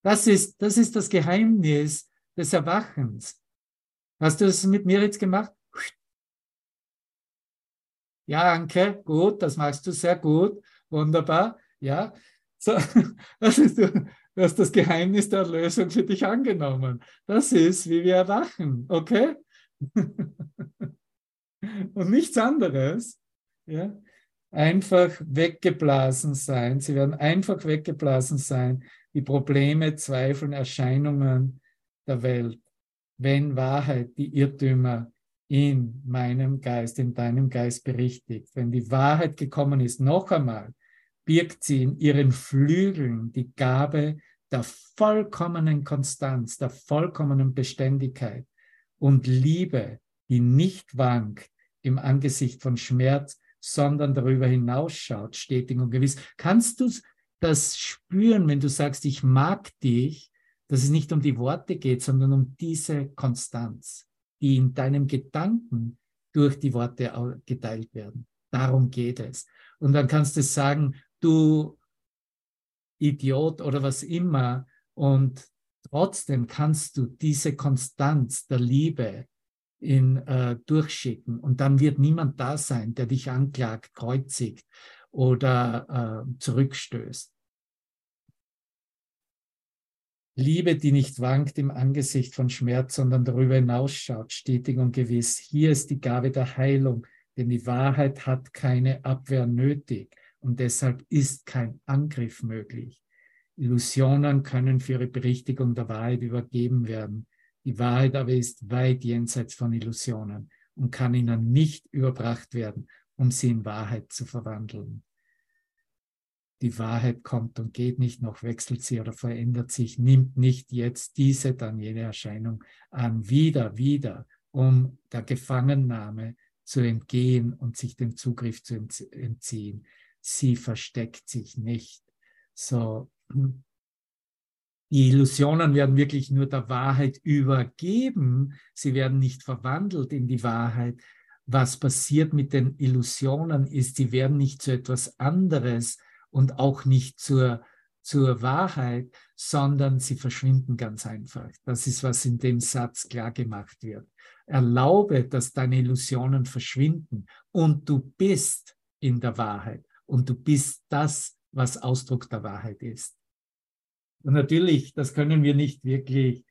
Das ist, das ist das Geheimnis des Erwachens. Hast du das mit mir jetzt gemacht? Ja, Anke, gut, das machst du sehr gut, wunderbar. Ja, so, das ist, du hast das Geheimnis der Erlösung für dich angenommen. Das ist, wie wir erwachen, okay? Und nichts anderes. Ja? Einfach weggeblasen sein. Sie werden einfach weggeblasen sein, die Probleme, Zweifeln, Erscheinungen der Welt, wenn Wahrheit die Irrtümer in meinem Geist, in deinem Geist berichtigt. Wenn die Wahrheit gekommen ist, noch einmal, birgt sie in ihren Flügeln die Gabe der vollkommenen Konstanz, der vollkommenen Beständigkeit und Liebe, die nicht wankt im Angesicht von Schmerz, sondern darüber hinausschaut, stetig und gewiss. Kannst du das spüren, wenn du sagst, ich mag dich, dass es nicht um die Worte geht, sondern um diese Konstanz, die in deinem Gedanken durch die Worte geteilt werden. Darum geht es. Und dann kannst du sagen, du Idiot oder was immer. Und trotzdem kannst du diese Konstanz der Liebe, ihn äh, durchschicken und dann wird niemand da sein, der dich anklagt, kreuzigt oder äh, zurückstößt. Liebe, die nicht wankt im Angesicht von Schmerz, sondern darüber hinausschaut, stetig und gewiss. Hier ist die Gabe der Heilung, denn die Wahrheit hat keine Abwehr nötig und deshalb ist kein Angriff möglich. Illusionen können für ihre Berichtigung der Wahrheit übergeben werden. Die Wahrheit aber ist weit jenseits von Illusionen und kann ihnen nicht überbracht werden, um sie in Wahrheit zu verwandeln. Die Wahrheit kommt und geht nicht, noch wechselt sie oder verändert sich, nimmt nicht jetzt diese, dann jene Erscheinung an, wieder, wieder, um der Gefangennahme zu entgehen und sich dem Zugriff zu entziehen. Sie versteckt sich nicht. So, die Illusionen werden wirklich nur der Wahrheit übergeben. Sie werden nicht verwandelt in die Wahrheit, was passiert mit den Illusionen ist, sie werden nicht zu etwas anderes und auch nicht zur, zur Wahrheit, sondern sie verschwinden ganz einfach. Das ist, was in dem Satz klar gemacht wird. Erlaube, dass deine Illusionen verschwinden und du bist in der Wahrheit und du bist das, was Ausdruck der Wahrheit ist. Und natürlich, das können wir nicht wirklich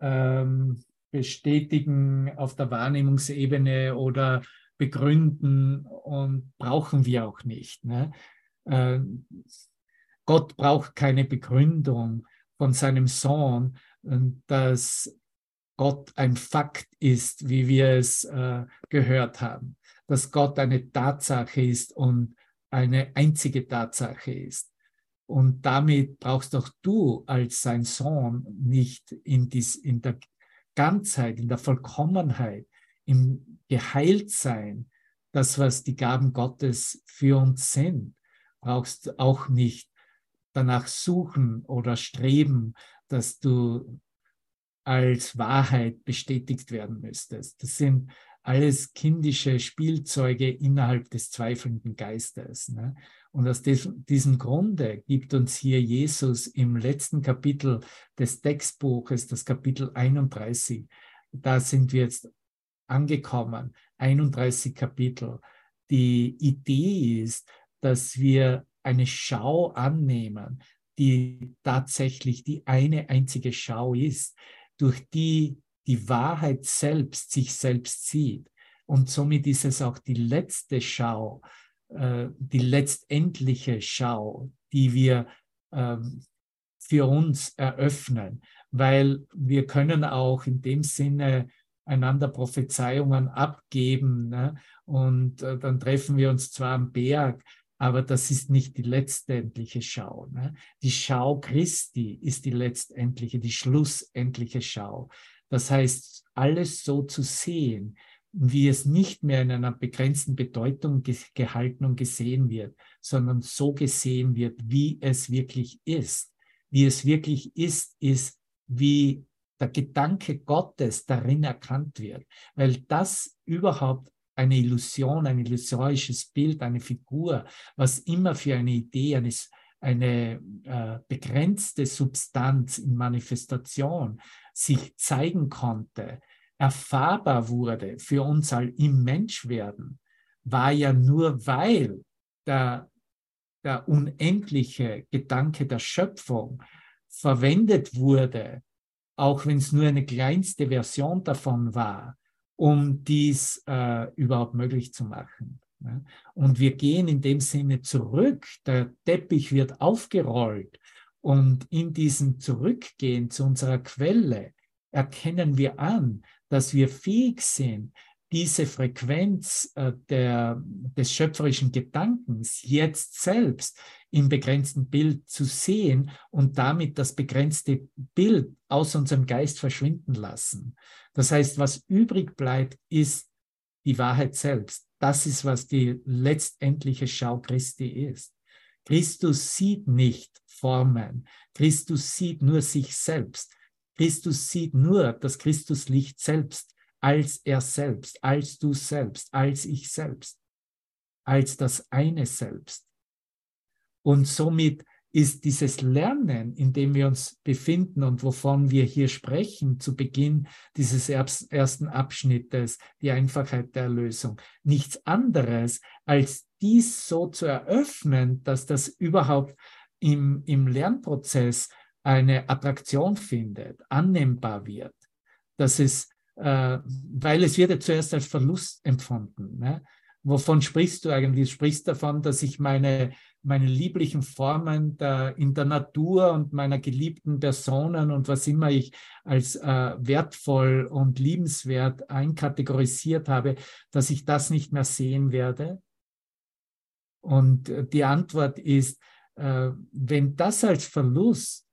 ähm, bestätigen auf der Wahrnehmungsebene oder begründen und brauchen wir auch nicht. Ne? Äh, Gott braucht keine Begründung von seinem Sohn, dass Gott ein Fakt ist, wie wir es äh, gehört haben, dass Gott eine Tatsache ist und eine einzige Tatsache ist. Und damit brauchst auch du als sein Sohn nicht in, dies, in der Ganzheit, in der Vollkommenheit, im Geheiltsein, das, was die Gaben Gottes für uns sind, brauchst auch nicht danach suchen oder streben, dass du als Wahrheit bestätigt werden müsstest. Das sind alles kindische Spielzeuge innerhalb des zweifelnden Geistes. Ne? Und aus diesem Grunde gibt uns hier Jesus im letzten Kapitel des Textbuches, das Kapitel 31, da sind wir jetzt angekommen, 31 Kapitel. Die Idee ist, dass wir eine Schau annehmen, die tatsächlich die eine einzige Schau ist, durch die die Wahrheit selbst sich selbst sieht. Und somit ist es auch die letzte Schau, die letztendliche Schau, die wir ähm, für uns eröffnen, weil wir können auch in dem Sinne einander Prophezeiungen abgeben ne? und äh, dann treffen wir uns zwar am Berg, aber das ist nicht die letztendliche Schau. Ne? Die Schau Christi ist die letztendliche, die schlussendliche Schau. Das heißt, alles so zu sehen, wie es nicht mehr in einer begrenzten Bedeutung gehalten und gesehen wird, sondern so gesehen wird, wie es wirklich ist. Wie es wirklich ist, ist, wie der Gedanke Gottes darin erkannt wird, weil das überhaupt eine Illusion, ein illusorisches Bild, eine Figur, was immer für eine Idee, eines, eine äh, begrenzte Substanz in Manifestation sich zeigen konnte, erfahrbar wurde für uns all im Menschwerden, war ja nur weil der, der unendliche Gedanke der Schöpfung verwendet wurde, auch wenn es nur eine kleinste Version davon war, um dies äh, überhaupt möglich zu machen. Ne? Und wir gehen in dem Sinne zurück, der Teppich wird aufgerollt und in diesem Zurückgehen zu unserer Quelle erkennen wir an, dass wir fähig sind, diese Frequenz äh, der, des schöpferischen Gedankens jetzt selbst im begrenzten Bild zu sehen und damit das begrenzte Bild aus unserem Geist verschwinden lassen. Das heißt, was übrig bleibt, ist die Wahrheit selbst. Das ist, was die letztendliche Schau Christi ist. Christus sieht nicht Formen. Christus sieht nur sich selbst. Christus sieht nur das Christuslicht selbst als er selbst, als du selbst, als ich selbst, als das eine selbst. Und somit ist dieses Lernen, in dem wir uns befinden und wovon wir hier sprechen zu Beginn dieses ersten Abschnittes, die Einfachheit der Erlösung, nichts anderes als dies so zu eröffnen, dass das überhaupt im, im Lernprozess eine Attraktion findet, annehmbar wird, dass es, äh, weil es wird ja zuerst als Verlust empfunden. Ne? Wovon sprichst du eigentlich? Du sprichst davon, dass ich meine, meine lieblichen Formen der, in der Natur und meiner geliebten Personen und was immer ich als äh, wertvoll und liebenswert einkategorisiert habe, dass ich das nicht mehr sehen werde? Und die Antwort ist, äh, wenn das als Verlust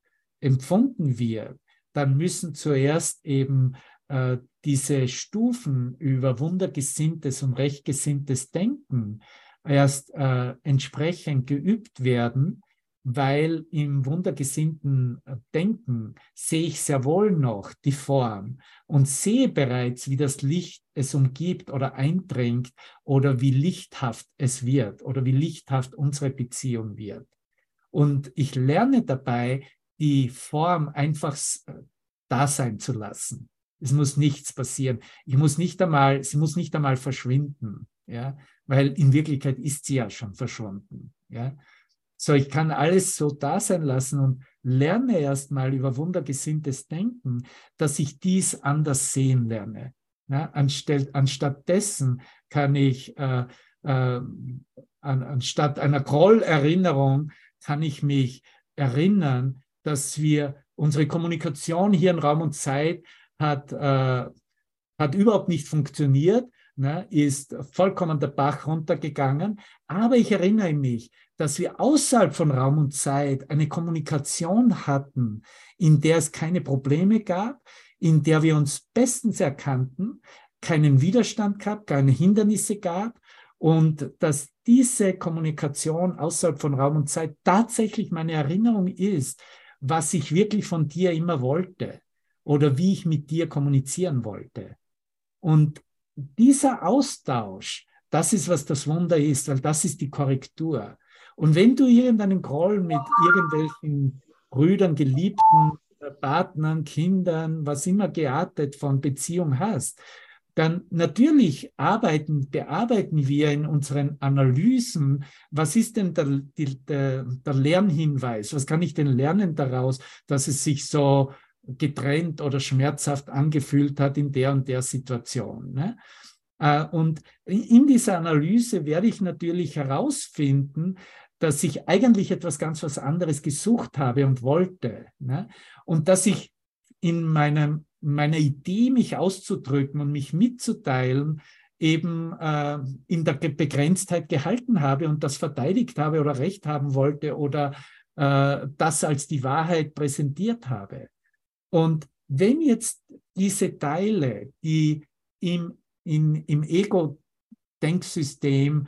empfunden wird, dann müssen zuerst eben äh, diese Stufen über wundergesinntes und rechtgesinntes Denken erst äh, entsprechend geübt werden, weil im wundergesinnten Denken sehe ich sehr wohl noch die Form und sehe bereits, wie das Licht es umgibt oder eindringt oder wie lichthaft es wird oder wie lichthaft unsere Beziehung wird. Und ich lerne dabei, die Form einfach da sein zu lassen. Es muss nichts passieren. Ich muss nicht einmal, sie muss nicht einmal verschwinden, ja, weil in Wirklichkeit ist sie ja schon verschwunden, ja. So, ich kann alles so da sein lassen und lerne erstmal über wundergesinntes Denken, dass ich dies anders sehen lerne. Ja, anstatt, anstatt dessen kann ich, äh, äh, an, anstatt einer Grollerinnerung, kann ich mich erinnern, dass wir unsere Kommunikation hier in Raum und Zeit hat, äh, hat überhaupt nicht funktioniert, ne, ist vollkommen der Bach runtergegangen. Aber ich erinnere mich, dass wir außerhalb von Raum und Zeit eine Kommunikation hatten, in der es keine Probleme gab, in der wir uns bestens erkannten, keinen Widerstand gab, keine Hindernisse gab und dass diese Kommunikation außerhalb von Raum und Zeit tatsächlich meine Erinnerung ist, was ich wirklich von dir immer wollte oder wie ich mit dir kommunizieren wollte. Und dieser Austausch, das ist, was das Wunder ist, weil das ist die Korrektur. Und wenn du irgendeinen Groll mit irgendwelchen Brüdern, Geliebten, Partnern, Kindern, was immer geartet von Beziehung hast, dann natürlich arbeiten, bearbeiten wir in unseren Analysen, was ist denn der, der, der Lernhinweis? Was kann ich denn lernen daraus, dass es sich so getrennt oder schmerzhaft angefühlt hat in der und der Situation? Ne? Äh, und in dieser Analyse werde ich natürlich herausfinden, dass ich eigentlich etwas ganz was anderes gesucht habe und wollte. Ne? Und dass ich in meinem, meiner Idee, mich auszudrücken und mich mitzuteilen, eben äh, in der Begrenztheit gehalten habe und das verteidigt habe oder recht haben wollte oder äh, das als die Wahrheit präsentiert habe. Und wenn jetzt diese Teile, die im, in, im Ego-Denksystem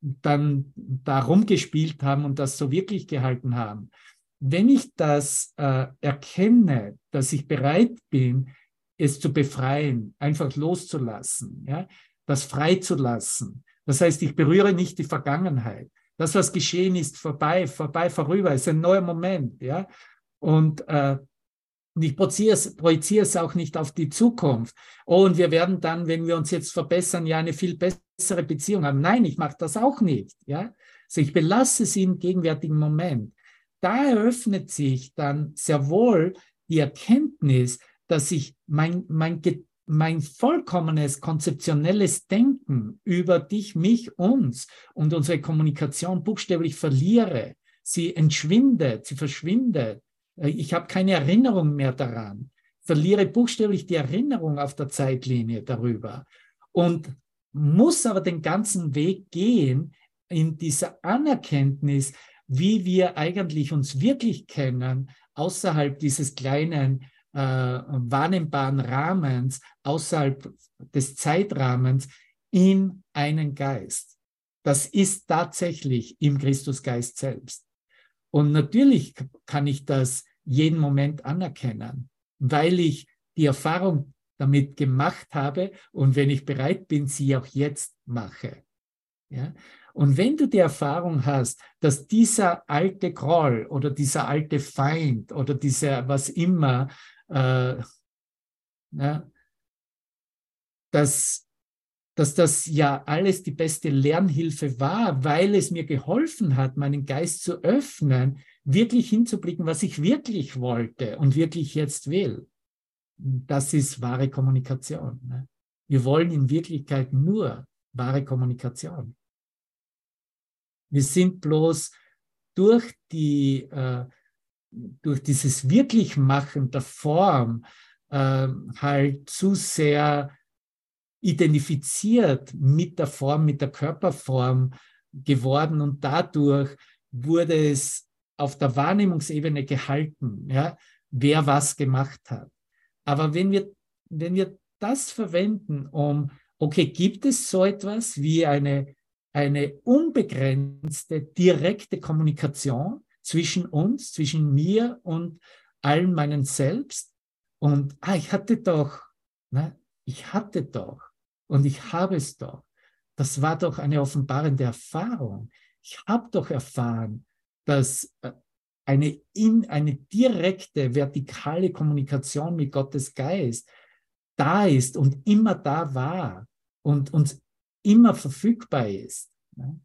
dann da rumgespielt haben und das so wirklich gehalten haben. Wenn ich das äh, erkenne, dass ich bereit bin, es zu befreien, einfach loszulassen, ja, das freizulassen. Das heißt, ich berühre nicht die Vergangenheit. Das, was geschehen ist, vorbei, vorbei, vorüber, ist ein neuer Moment, ja. Und äh, ich projiziere es, projiziere es auch nicht auf die Zukunft. Oh, und wir werden dann, wenn wir uns jetzt verbessern, ja eine viel bessere Beziehung haben. Nein, ich mache das auch nicht. Ja? Also ich belasse es im gegenwärtigen Moment. Da eröffnet sich dann sehr wohl die Erkenntnis, dass ich mein, mein, mein vollkommenes konzeptionelles Denken über dich, mich, uns und unsere Kommunikation buchstäblich verliere. Sie entschwindet, sie verschwindet äh, ich habe keine Erinnerung mehr daran, verliere buchstäblich die Erinnerung auf der Zeitlinie darüber und muss aber den ganzen Weg gehen in dieser Anerkenntnis, wie wir eigentlich uns wirklich kennen, außerhalb dieses kleinen äh, wahrnehmbaren Rahmens, außerhalb des Zeitrahmens, in einen Geist. Das ist tatsächlich im Christusgeist selbst. Und natürlich kann ich das jeden Moment anerkennen, weil ich die Erfahrung damit gemacht habe und wenn ich bereit bin, sie auch jetzt mache. Ja? Und wenn du die Erfahrung hast, dass dieser alte Groll oder dieser alte Feind oder dieser was immer, äh, ja, dass, dass das ja alles die beste Lernhilfe war, weil es mir geholfen hat, meinen Geist zu öffnen, wirklich hinzublicken, was ich wirklich wollte und wirklich jetzt will. Das ist wahre Kommunikation. Ne? Wir wollen in Wirklichkeit nur wahre Kommunikation. Wir sind bloß durch die, äh, durch dieses Wirklichmachen der Form äh, halt zu sehr identifiziert mit der Form, mit der Körperform geworden und dadurch wurde es auf der Wahrnehmungsebene gehalten, ja, wer was gemacht hat. Aber wenn wir, wenn wir das verwenden, um, okay, gibt es so etwas wie eine, eine unbegrenzte, direkte Kommunikation zwischen uns, zwischen mir und allen meinen Selbst. Und ah, ich hatte doch, ne, ich hatte doch und ich habe es doch. Das war doch eine offenbarende Erfahrung. Ich habe doch erfahren, dass äh, eine, in, eine direkte, vertikale Kommunikation mit Gottes Geist da ist und immer da war und uns immer verfügbar ist. Ne?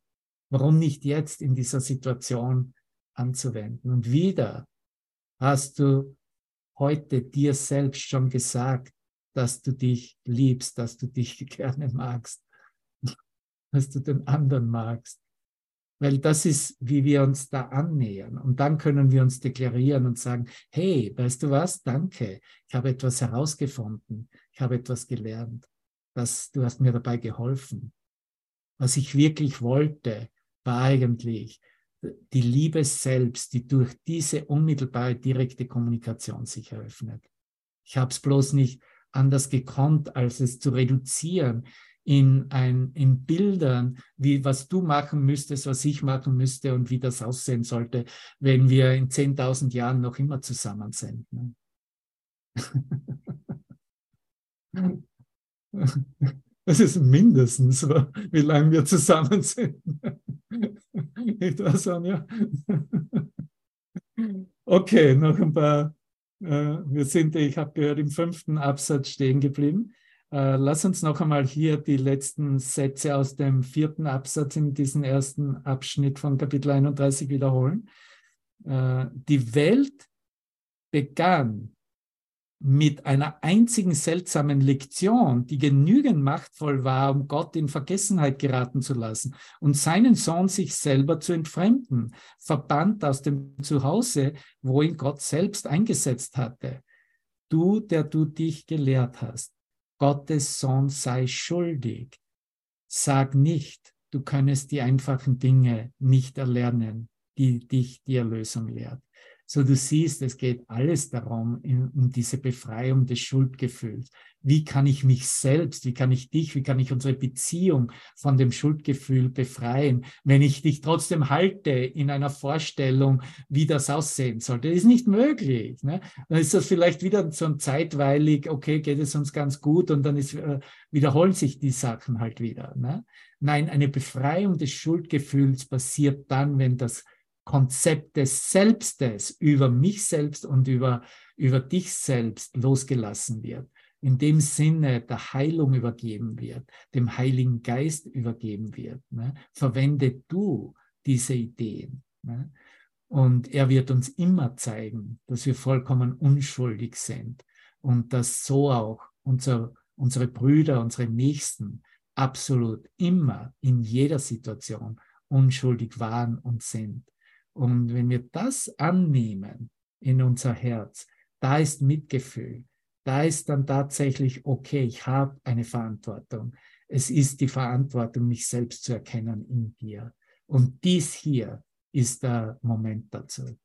Warum nicht jetzt in dieser Situation anzuwenden? Und wieder hast du heute dir selbst schon gesagt, dass du dich liebst, dass du dich gerne magst, dass du den anderen magst. Weil das ist, wie wir uns da annähern. Und dann können wir uns deklarieren und sagen, hey, weißt du was? Danke. Ich habe etwas herausgefunden. Ich habe etwas gelernt. Das, du hast mir dabei geholfen. Was ich wirklich wollte, war eigentlich die Liebe selbst, die durch diese unmittelbare direkte Kommunikation sich eröffnet. Ich habe es bloß nicht anders gekonnt, als es zu reduzieren in, ein, in Bildern, wie was du machen müsstest, was ich machen müsste und wie das aussehen sollte, wenn wir in 10.000 Jahren noch immer zusammen sind. Ne? Das ist mindestens, wie lange wir zusammen sind. Nicht wahr, Sonja? Okay, noch ein paar. Äh, wir sind, ich habe gehört, im fünften Absatz stehen geblieben. Äh, lass uns noch einmal hier die letzten Sätze aus dem vierten Absatz in diesem ersten Abschnitt von Kapitel 31 wiederholen. Äh, die Welt begann mit einer einzigen seltsamen Lektion, die genügend machtvoll war, um Gott in Vergessenheit geraten zu lassen und seinen Sohn sich selber zu entfremden, verbannt aus dem Zuhause, wo ihn Gott selbst eingesetzt hatte. Du, der du dich gelehrt hast. Gottes Sohn sei schuldig. Sag nicht, du könntest die einfachen Dinge nicht erlernen, die dich die Erlösung lehrt. So du siehst, es geht alles darum, in, um diese Befreiung des Schuldgefühls. Wie kann ich mich selbst, wie kann ich dich, wie kann ich unsere Beziehung von dem Schuldgefühl befreien, wenn ich dich trotzdem halte in einer Vorstellung, wie das aussehen sollte? Das ist nicht möglich. Ne? Dann ist das vielleicht wieder so ein zeitweilig, okay, geht es uns ganz gut und dann ist, äh, wiederholen sich die Sachen halt wieder. Ne? Nein, eine Befreiung des Schuldgefühls passiert dann, wenn das Konzept des Selbstes über mich selbst und über, über dich selbst losgelassen wird, in dem Sinne der Heilung übergeben wird, dem Heiligen Geist übergeben wird. Ne? Verwende du diese Ideen. Ne? Und er wird uns immer zeigen, dass wir vollkommen unschuldig sind und dass so auch unser, unsere Brüder, unsere Nächsten absolut immer in jeder Situation unschuldig waren und sind. Und wenn wir das annehmen in unser Herz, da ist Mitgefühl, da ist dann tatsächlich, okay, ich habe eine Verantwortung. Es ist die Verantwortung, mich selbst zu erkennen in dir. Und dies hier ist der Moment dazu.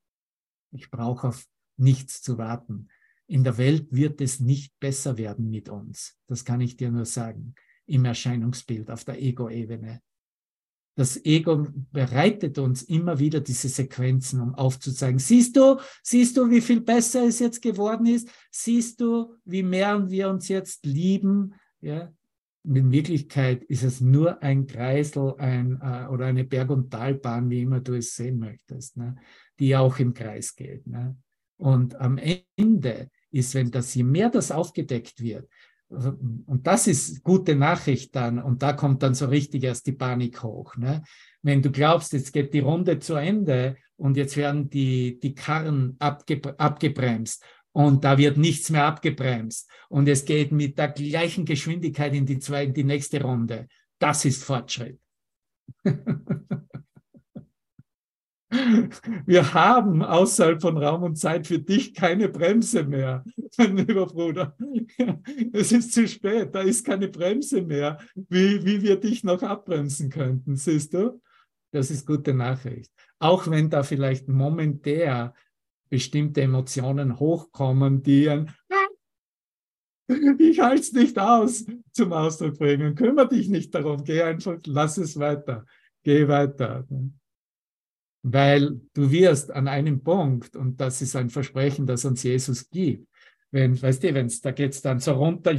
Ich brauche auf nichts zu warten. In der Welt wird es nicht besser werden mit uns. Das kann ich dir nur sagen. Im Erscheinungsbild auf der Ego-Ebene. Das Ego bereitet uns immer wieder diese Sequenzen, um aufzuzeigen. Siehst du, siehst du, wie viel besser es jetzt geworden ist? Siehst du, wie mehr wir uns jetzt lieben? Ja, in Wirklichkeit ist es nur ein Kreisel ein, äh, oder eine Berg- und Talbahn, wie immer du es sehen möchtest, ne? die auch im Kreis geht. Ne? Und am Ende ist, wenn das, je mehr das aufgedeckt wird, und das ist gute Nachricht dann. Und da kommt dann so richtig erst die Panik hoch. Ne? Wenn du glaubst, jetzt geht die Runde zu Ende und jetzt werden die, die Karren abge, abgebremst und da wird nichts mehr abgebremst und es geht mit der gleichen Geschwindigkeit in die, zwei, in die nächste Runde. Das ist Fortschritt. Wir haben außerhalb von Raum und Zeit für dich keine Bremse mehr, mein lieber Bruder. Es ist zu spät, da ist keine Bremse mehr, wie, wie wir dich noch abbremsen könnten, siehst du? Das ist gute Nachricht. Auch wenn da vielleicht momentär bestimmte Emotionen hochkommen, die ein ich halte es nicht aus zum Ausdruck bringen. Kümmere dich nicht darum. Geh einfach, lass es weiter. Geh weiter. Weil du wirst an einem Punkt, und das ist ein Versprechen, das uns Jesus gibt, wenn, weißt du, wenn's, da geht es dann so runter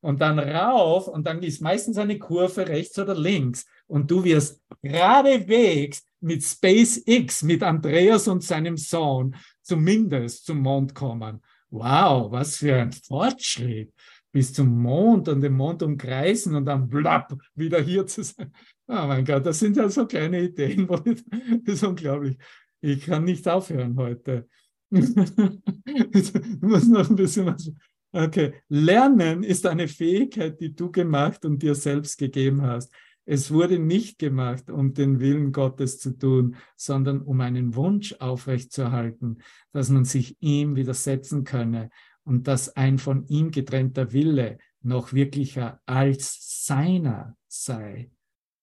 und dann rauf und dann ist meistens eine Kurve rechts oder links und du wirst geradewegs mit SpaceX, mit Andreas und seinem Sohn zumindest zum Mond kommen. Wow, was für ein Fortschritt. Bis zum Mond und den Mond umkreisen und dann blapp, wieder hier zu sein. Oh mein Gott, das sind ja so kleine Ideen. Das ist unglaublich. Ich kann nicht aufhören heute. ich muss noch ein bisschen was. Okay. Lernen ist eine Fähigkeit, die du gemacht und dir selbst gegeben hast. Es wurde nicht gemacht, um den Willen Gottes zu tun, sondern um einen Wunsch aufrechtzuerhalten, dass man sich ihm widersetzen könne und dass ein von ihm getrennter Wille noch wirklicher als seiner sei.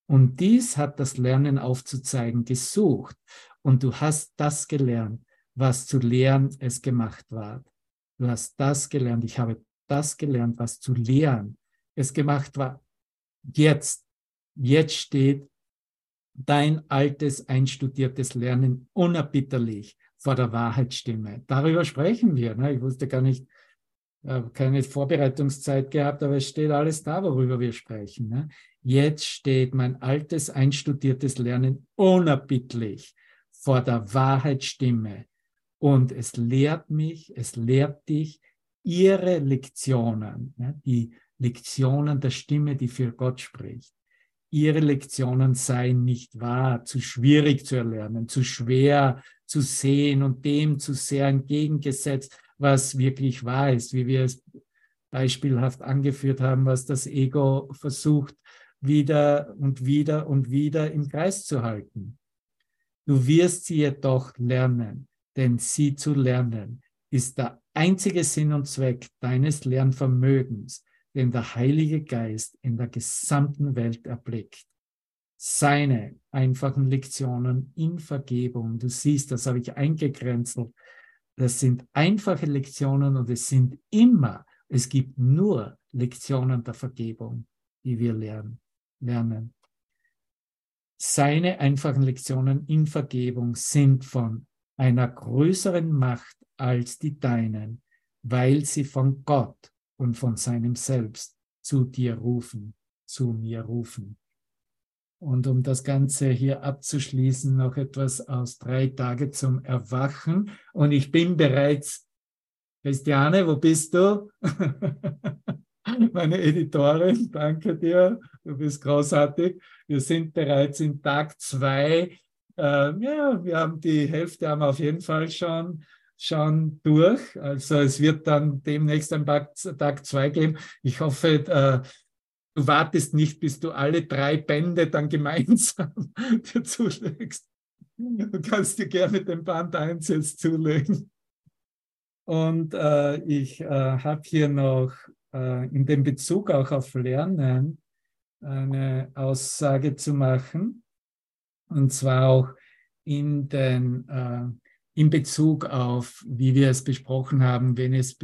Und dies hat das Lernen aufzuzeigen gesucht. Und du hast das gelernt, was zu lehren es gemacht war. Du hast das gelernt. Ich habe das gelernt, was zu lehren es gemacht war. Jetzt Jetzt steht dein altes, einstudiertes Lernen unerbitterlich vor der Wahrheitsstimme. Darüber sprechen wir. Ne? Ich wusste gar nicht, äh, keine Vorbereitungszeit gehabt, aber es steht alles da, worüber wir sprechen. Ne? Jetzt steht mein altes, einstudiertes Lernen unerbittlich vor der Wahrheitsstimme. Und es lehrt mich, es lehrt dich, ihre Lektionen, ne? die Lektionen der Stimme, die für Gott spricht ihre Lektionen seien nicht wahr, zu schwierig zu erlernen, zu schwer zu sehen und dem zu sehr entgegengesetzt, was wirklich wahr ist, wie wir es beispielhaft angeführt haben, was das Ego versucht, wieder und wieder und wieder im Kreis zu halten. Du wirst sie jedoch lernen, denn sie zu lernen ist der einzige Sinn und Zweck deines Lernvermögens, den der Heilige Geist in der gesamten Welt erblickt. Seine einfachen Lektionen in Vergebung. Du siehst, das habe ich eingegrenzt. Das sind einfache Lektionen und es sind immer, es gibt nur Lektionen der Vergebung, die wir lernen. Lernen. Seine einfachen Lektionen in Vergebung sind von einer größeren Macht als die deinen, weil sie von Gott und von seinem Selbst zu dir rufen, zu mir rufen. Und um das Ganze hier abzuschließen, noch etwas aus drei Tage zum Erwachen. Und ich bin bereits, Christiane, wo bist du? Meine Editorin, danke dir, du bist großartig. Wir sind bereits in Tag zwei. Äh, ja, wir haben die Hälfte haben auf jeden Fall schon schon durch. Also es wird dann demnächst ein Tag zwei geben. Ich hoffe, äh, du wartest nicht, bis du alle drei Bände dann gemeinsam dir zulegst. Du kannst dir gerne den Band 1 jetzt zulegen. Und äh, ich äh, habe hier noch in dem Bezug auch auf Lernen eine Aussage zu machen. Und zwar auch in den äh, in Bezug auf, wie wir es besprochen haben, wenn es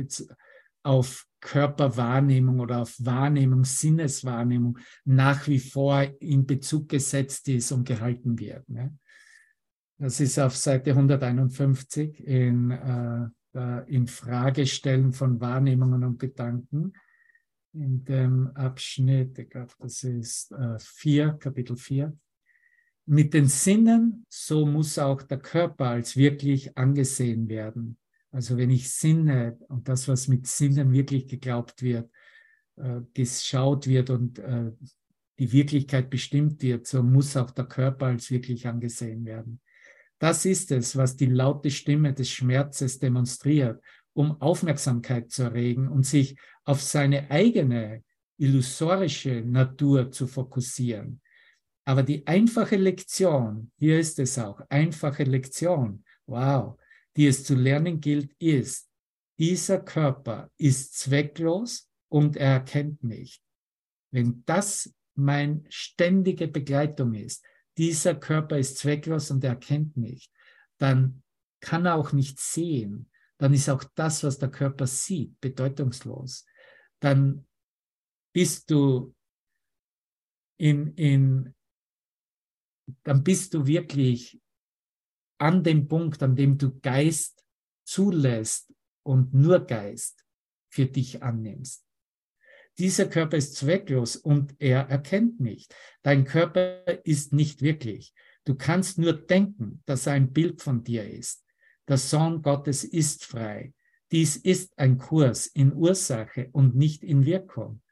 auf Körperwahrnehmung oder auf Wahrnehmung, Sinneswahrnehmung nach wie vor in Bezug gesetzt ist und gehalten wird. Ne? Das ist auf Seite 151 in, äh, in Fragestellen von Wahrnehmungen und Gedanken. In dem Abschnitt, ich glaube, das ist äh, 4, Kapitel 4 mit den Sinnen, so muss auch der Körper als wirklich angesehen werden. Also wenn ich Sinne und das, was mit Sinnen wirklich geglaubt wird, äh, geschaut wird und äh, die Wirklichkeit bestimmt wird, so muss auch der Körper als wirklich angesehen werden. Das ist es, was die laute Stimme des Schmerzes demonstriert, um Aufmerksamkeit zu erregen und sich auf seine eigene illusorische Natur zu fokussieren. Aber die einfache Lektion, hier ist es auch, einfache Lektion, wow, die es zu lernen gilt, ist, dieser Körper ist zwecklos und er erkennt mich. Wenn das meine ständige Begleitung ist, dieser Körper ist zwecklos und er erkennt mich, dann kann er auch nicht sehen. Dann ist auch das, was der Körper sieht, bedeutungslos. Dann bist du in, in dann bist du wirklich an dem Punkt, an dem du Geist zulässt und nur Geist für dich annimmst. Dieser Körper ist zwecklos und er erkennt nicht. Dein Körper ist nicht wirklich. Du kannst nur denken, dass er ein Bild von dir ist. Der Sohn Gottes ist frei. Dies ist ein Kurs in Ursache und nicht in Wirkung.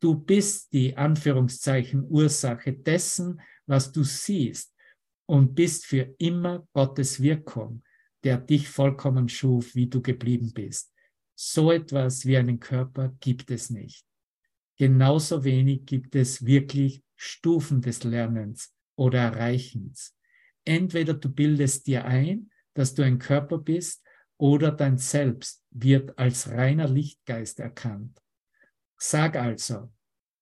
Du bist die Anführungszeichen Ursache dessen, was du siehst und bist für immer Gottes Wirkung, der dich vollkommen schuf, wie du geblieben bist. So etwas wie einen Körper gibt es nicht. Genauso wenig gibt es wirklich Stufen des Lernens oder Erreichens. Entweder du bildest dir ein, dass du ein Körper bist, oder dein Selbst wird als reiner Lichtgeist erkannt. Sag also,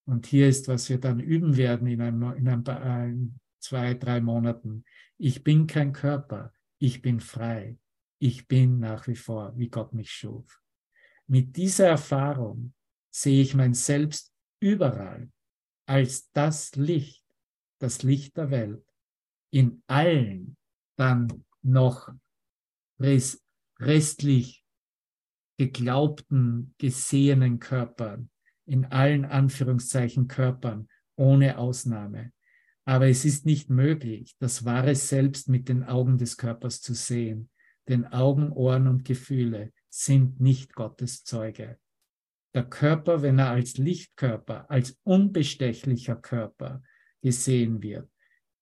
und hier ist, was wir dann üben werden in, einem, in, ein, in zwei, drei Monaten, ich bin kein Körper, ich bin frei, ich bin nach wie vor, wie Gott mich schuf. Mit dieser Erfahrung sehe ich mein Selbst überall als das Licht, das Licht der Welt, in allen dann noch restlich geglaubten, gesehenen Körpern, in allen Anführungszeichen Körpern, ohne Ausnahme. Aber es ist nicht möglich, das wahre Selbst mit den Augen des Körpers zu sehen, denn Augen, Ohren und Gefühle sind nicht Gottes Zeuge. Der Körper, wenn er als Lichtkörper, als unbestechlicher Körper gesehen wird,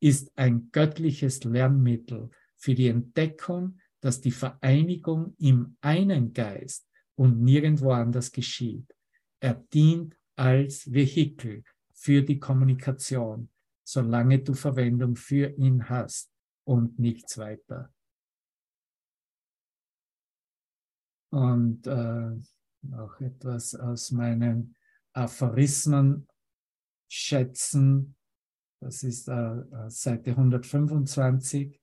ist ein göttliches Lernmittel für die Entdeckung dass die Vereinigung im einen Geist und nirgendwo anders geschieht. Er dient als Vehikel für die Kommunikation, solange du Verwendung für ihn hast und nichts weiter. Und äh, auch etwas aus meinen Aphorismen schätzen. Das ist äh, Seite 125.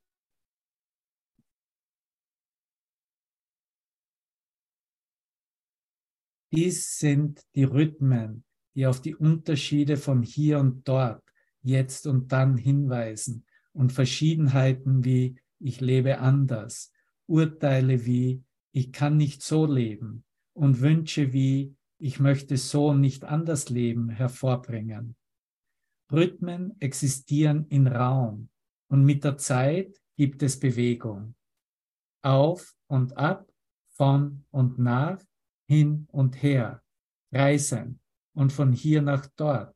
Dies sind die Rhythmen, die auf die Unterschiede von hier und dort, jetzt und dann hinweisen und Verschiedenheiten wie ich lebe anders, Urteile wie ich kann nicht so leben und Wünsche wie ich möchte so nicht anders leben hervorbringen. Rhythmen existieren in Raum und mit der Zeit gibt es Bewegung. Auf und ab, von und nach hin und her, reisen und von hier nach dort.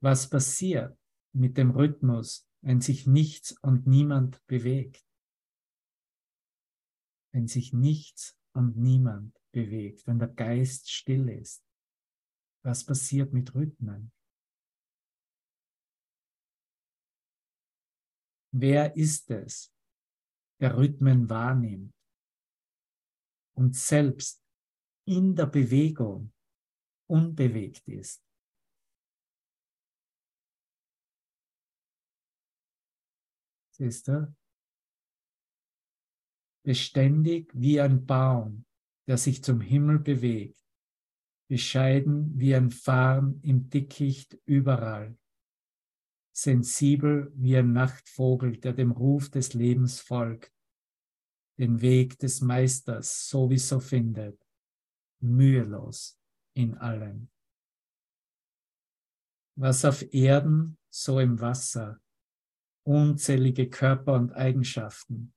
Was passiert mit dem Rhythmus, wenn sich nichts und niemand bewegt? Wenn sich nichts und niemand bewegt, wenn der Geist still ist. Was passiert mit Rhythmen? Wer ist es, der Rhythmen wahrnimmt und selbst in der Bewegung unbewegt ist. Siehst du? Beständig wie ein Baum, der sich zum Himmel bewegt, bescheiden wie ein Farn im Dickicht überall, sensibel wie ein Nachtvogel, der dem Ruf des Lebens folgt, den Weg des Meisters sowieso findet. Mühelos in allem. Was auf Erden, so im Wasser, unzählige Körper und Eigenschaften,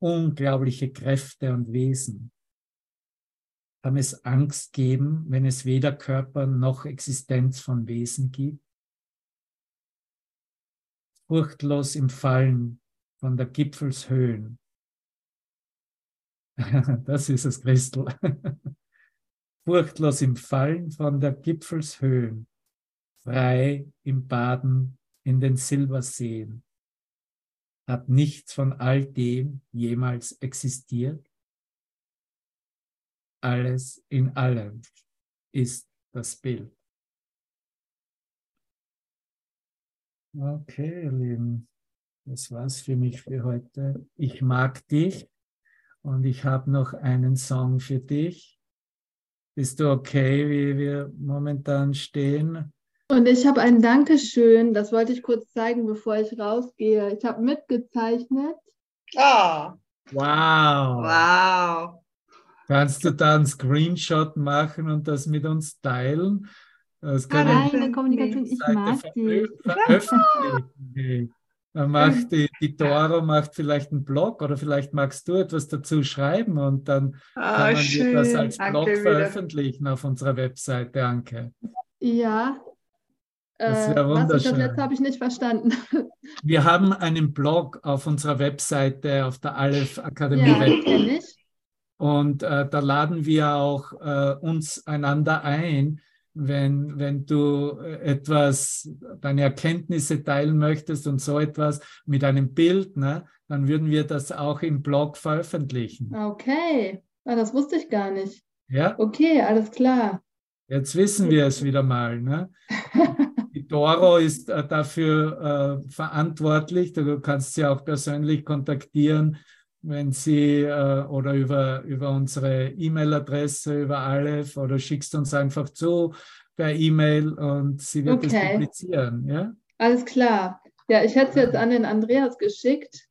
unglaubliche Kräfte und Wesen. Kann es Angst geben, wenn es weder Körper noch Existenz von Wesen gibt? Furchtlos im Fallen von der Gipfelshöhen. Das ist es, Christel. furchtlos im Fallen von der Gipfelshöhen, frei im Baden in den Silberseen. Hat nichts von all dem jemals existiert? Alles in allem ist das Bild. Okay, ihr Lieben, das war's für mich für heute. Ich mag dich und ich habe noch einen Song für dich. Bist du okay, wie wir momentan stehen? Und ich habe ein Dankeschön, das wollte ich kurz zeigen, bevor ich rausgehe. Ich habe mitgezeichnet Ah, Wow. wow. Kannst du da einen Screenshot machen und das mit uns teilen? Das können Ah, wir Keine Kommunikation, ich mag verö- veröffentlichen. Dann macht die, die Doro macht vielleicht einen Blog oder vielleicht magst du etwas dazu schreiben und dann Ah, kann man dir das schön. als Blog Danke wieder. veröffentlichen auf unserer Webseite, Anke. Ja. Das Äh, wär was? Das wunderschön. letzte habe ich nicht verstanden. Wir haben einen Blog auf unserer Webseite, auf der Aleph Akademie Ja, Web. kenne ich. Und äh, da laden wir auch äh, uns einander ein, wenn, wenn du äh, etwas, deine Erkenntnisse teilen möchtest und so etwas mit einem Bild, ne, dann würden wir das auch im Blog veröffentlichen. Okay. Ah, das wusste ich gar nicht. Ja, Okay, alles klar. jetzt wissen wir es wieder mal. Ne? Die Doro ist äh, dafür äh, verantwortlich. Du kannst sie auch persönlich kontaktieren, wenn sie äh, oder über, über unsere E-Mail-Adresse, über Aleph oder schickst uns einfach zu per E-Mail und sie wird es Okay. publizieren. Ja? Alles klar. Ja, ich hätte es jetzt an den Andreas geschickt,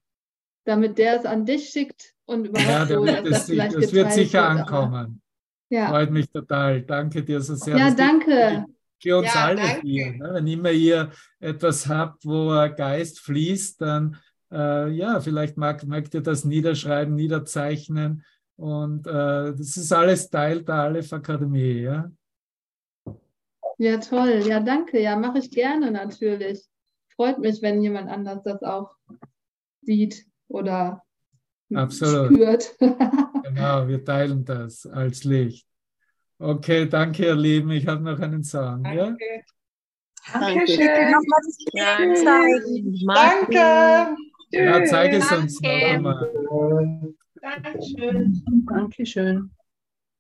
damit der es an dich schickt und überhaupt Ja, so, dass es, das sich- das wird sicher wird, ankommen. Ja, Freut mich total. Danke dir so sehr. ja danke. für uns Ja, alle danke. hier. Ne? Wenn immer ihr etwas habt, wo Geist fließt, dann äh, ja, vielleicht mag, mögt ihr das niederschreiben, niederzeichnen. Und äh, das ist alles Teil der Aleph Akademie. Ja? Ja, toll. Ja, danke. Ja, mache ich gerne natürlich. Freut mich, wenn jemand anders das auch sieht oder Absolut. spürt. Genau, wir teilen das als Licht. Okay, danke, ihr Lieben. Ich habe noch einen Song. Ja? Danke. Danke. Dankeschön. Danke. Ja, zeig es uns Danke. einmal. Dankeschön. Dankeschön.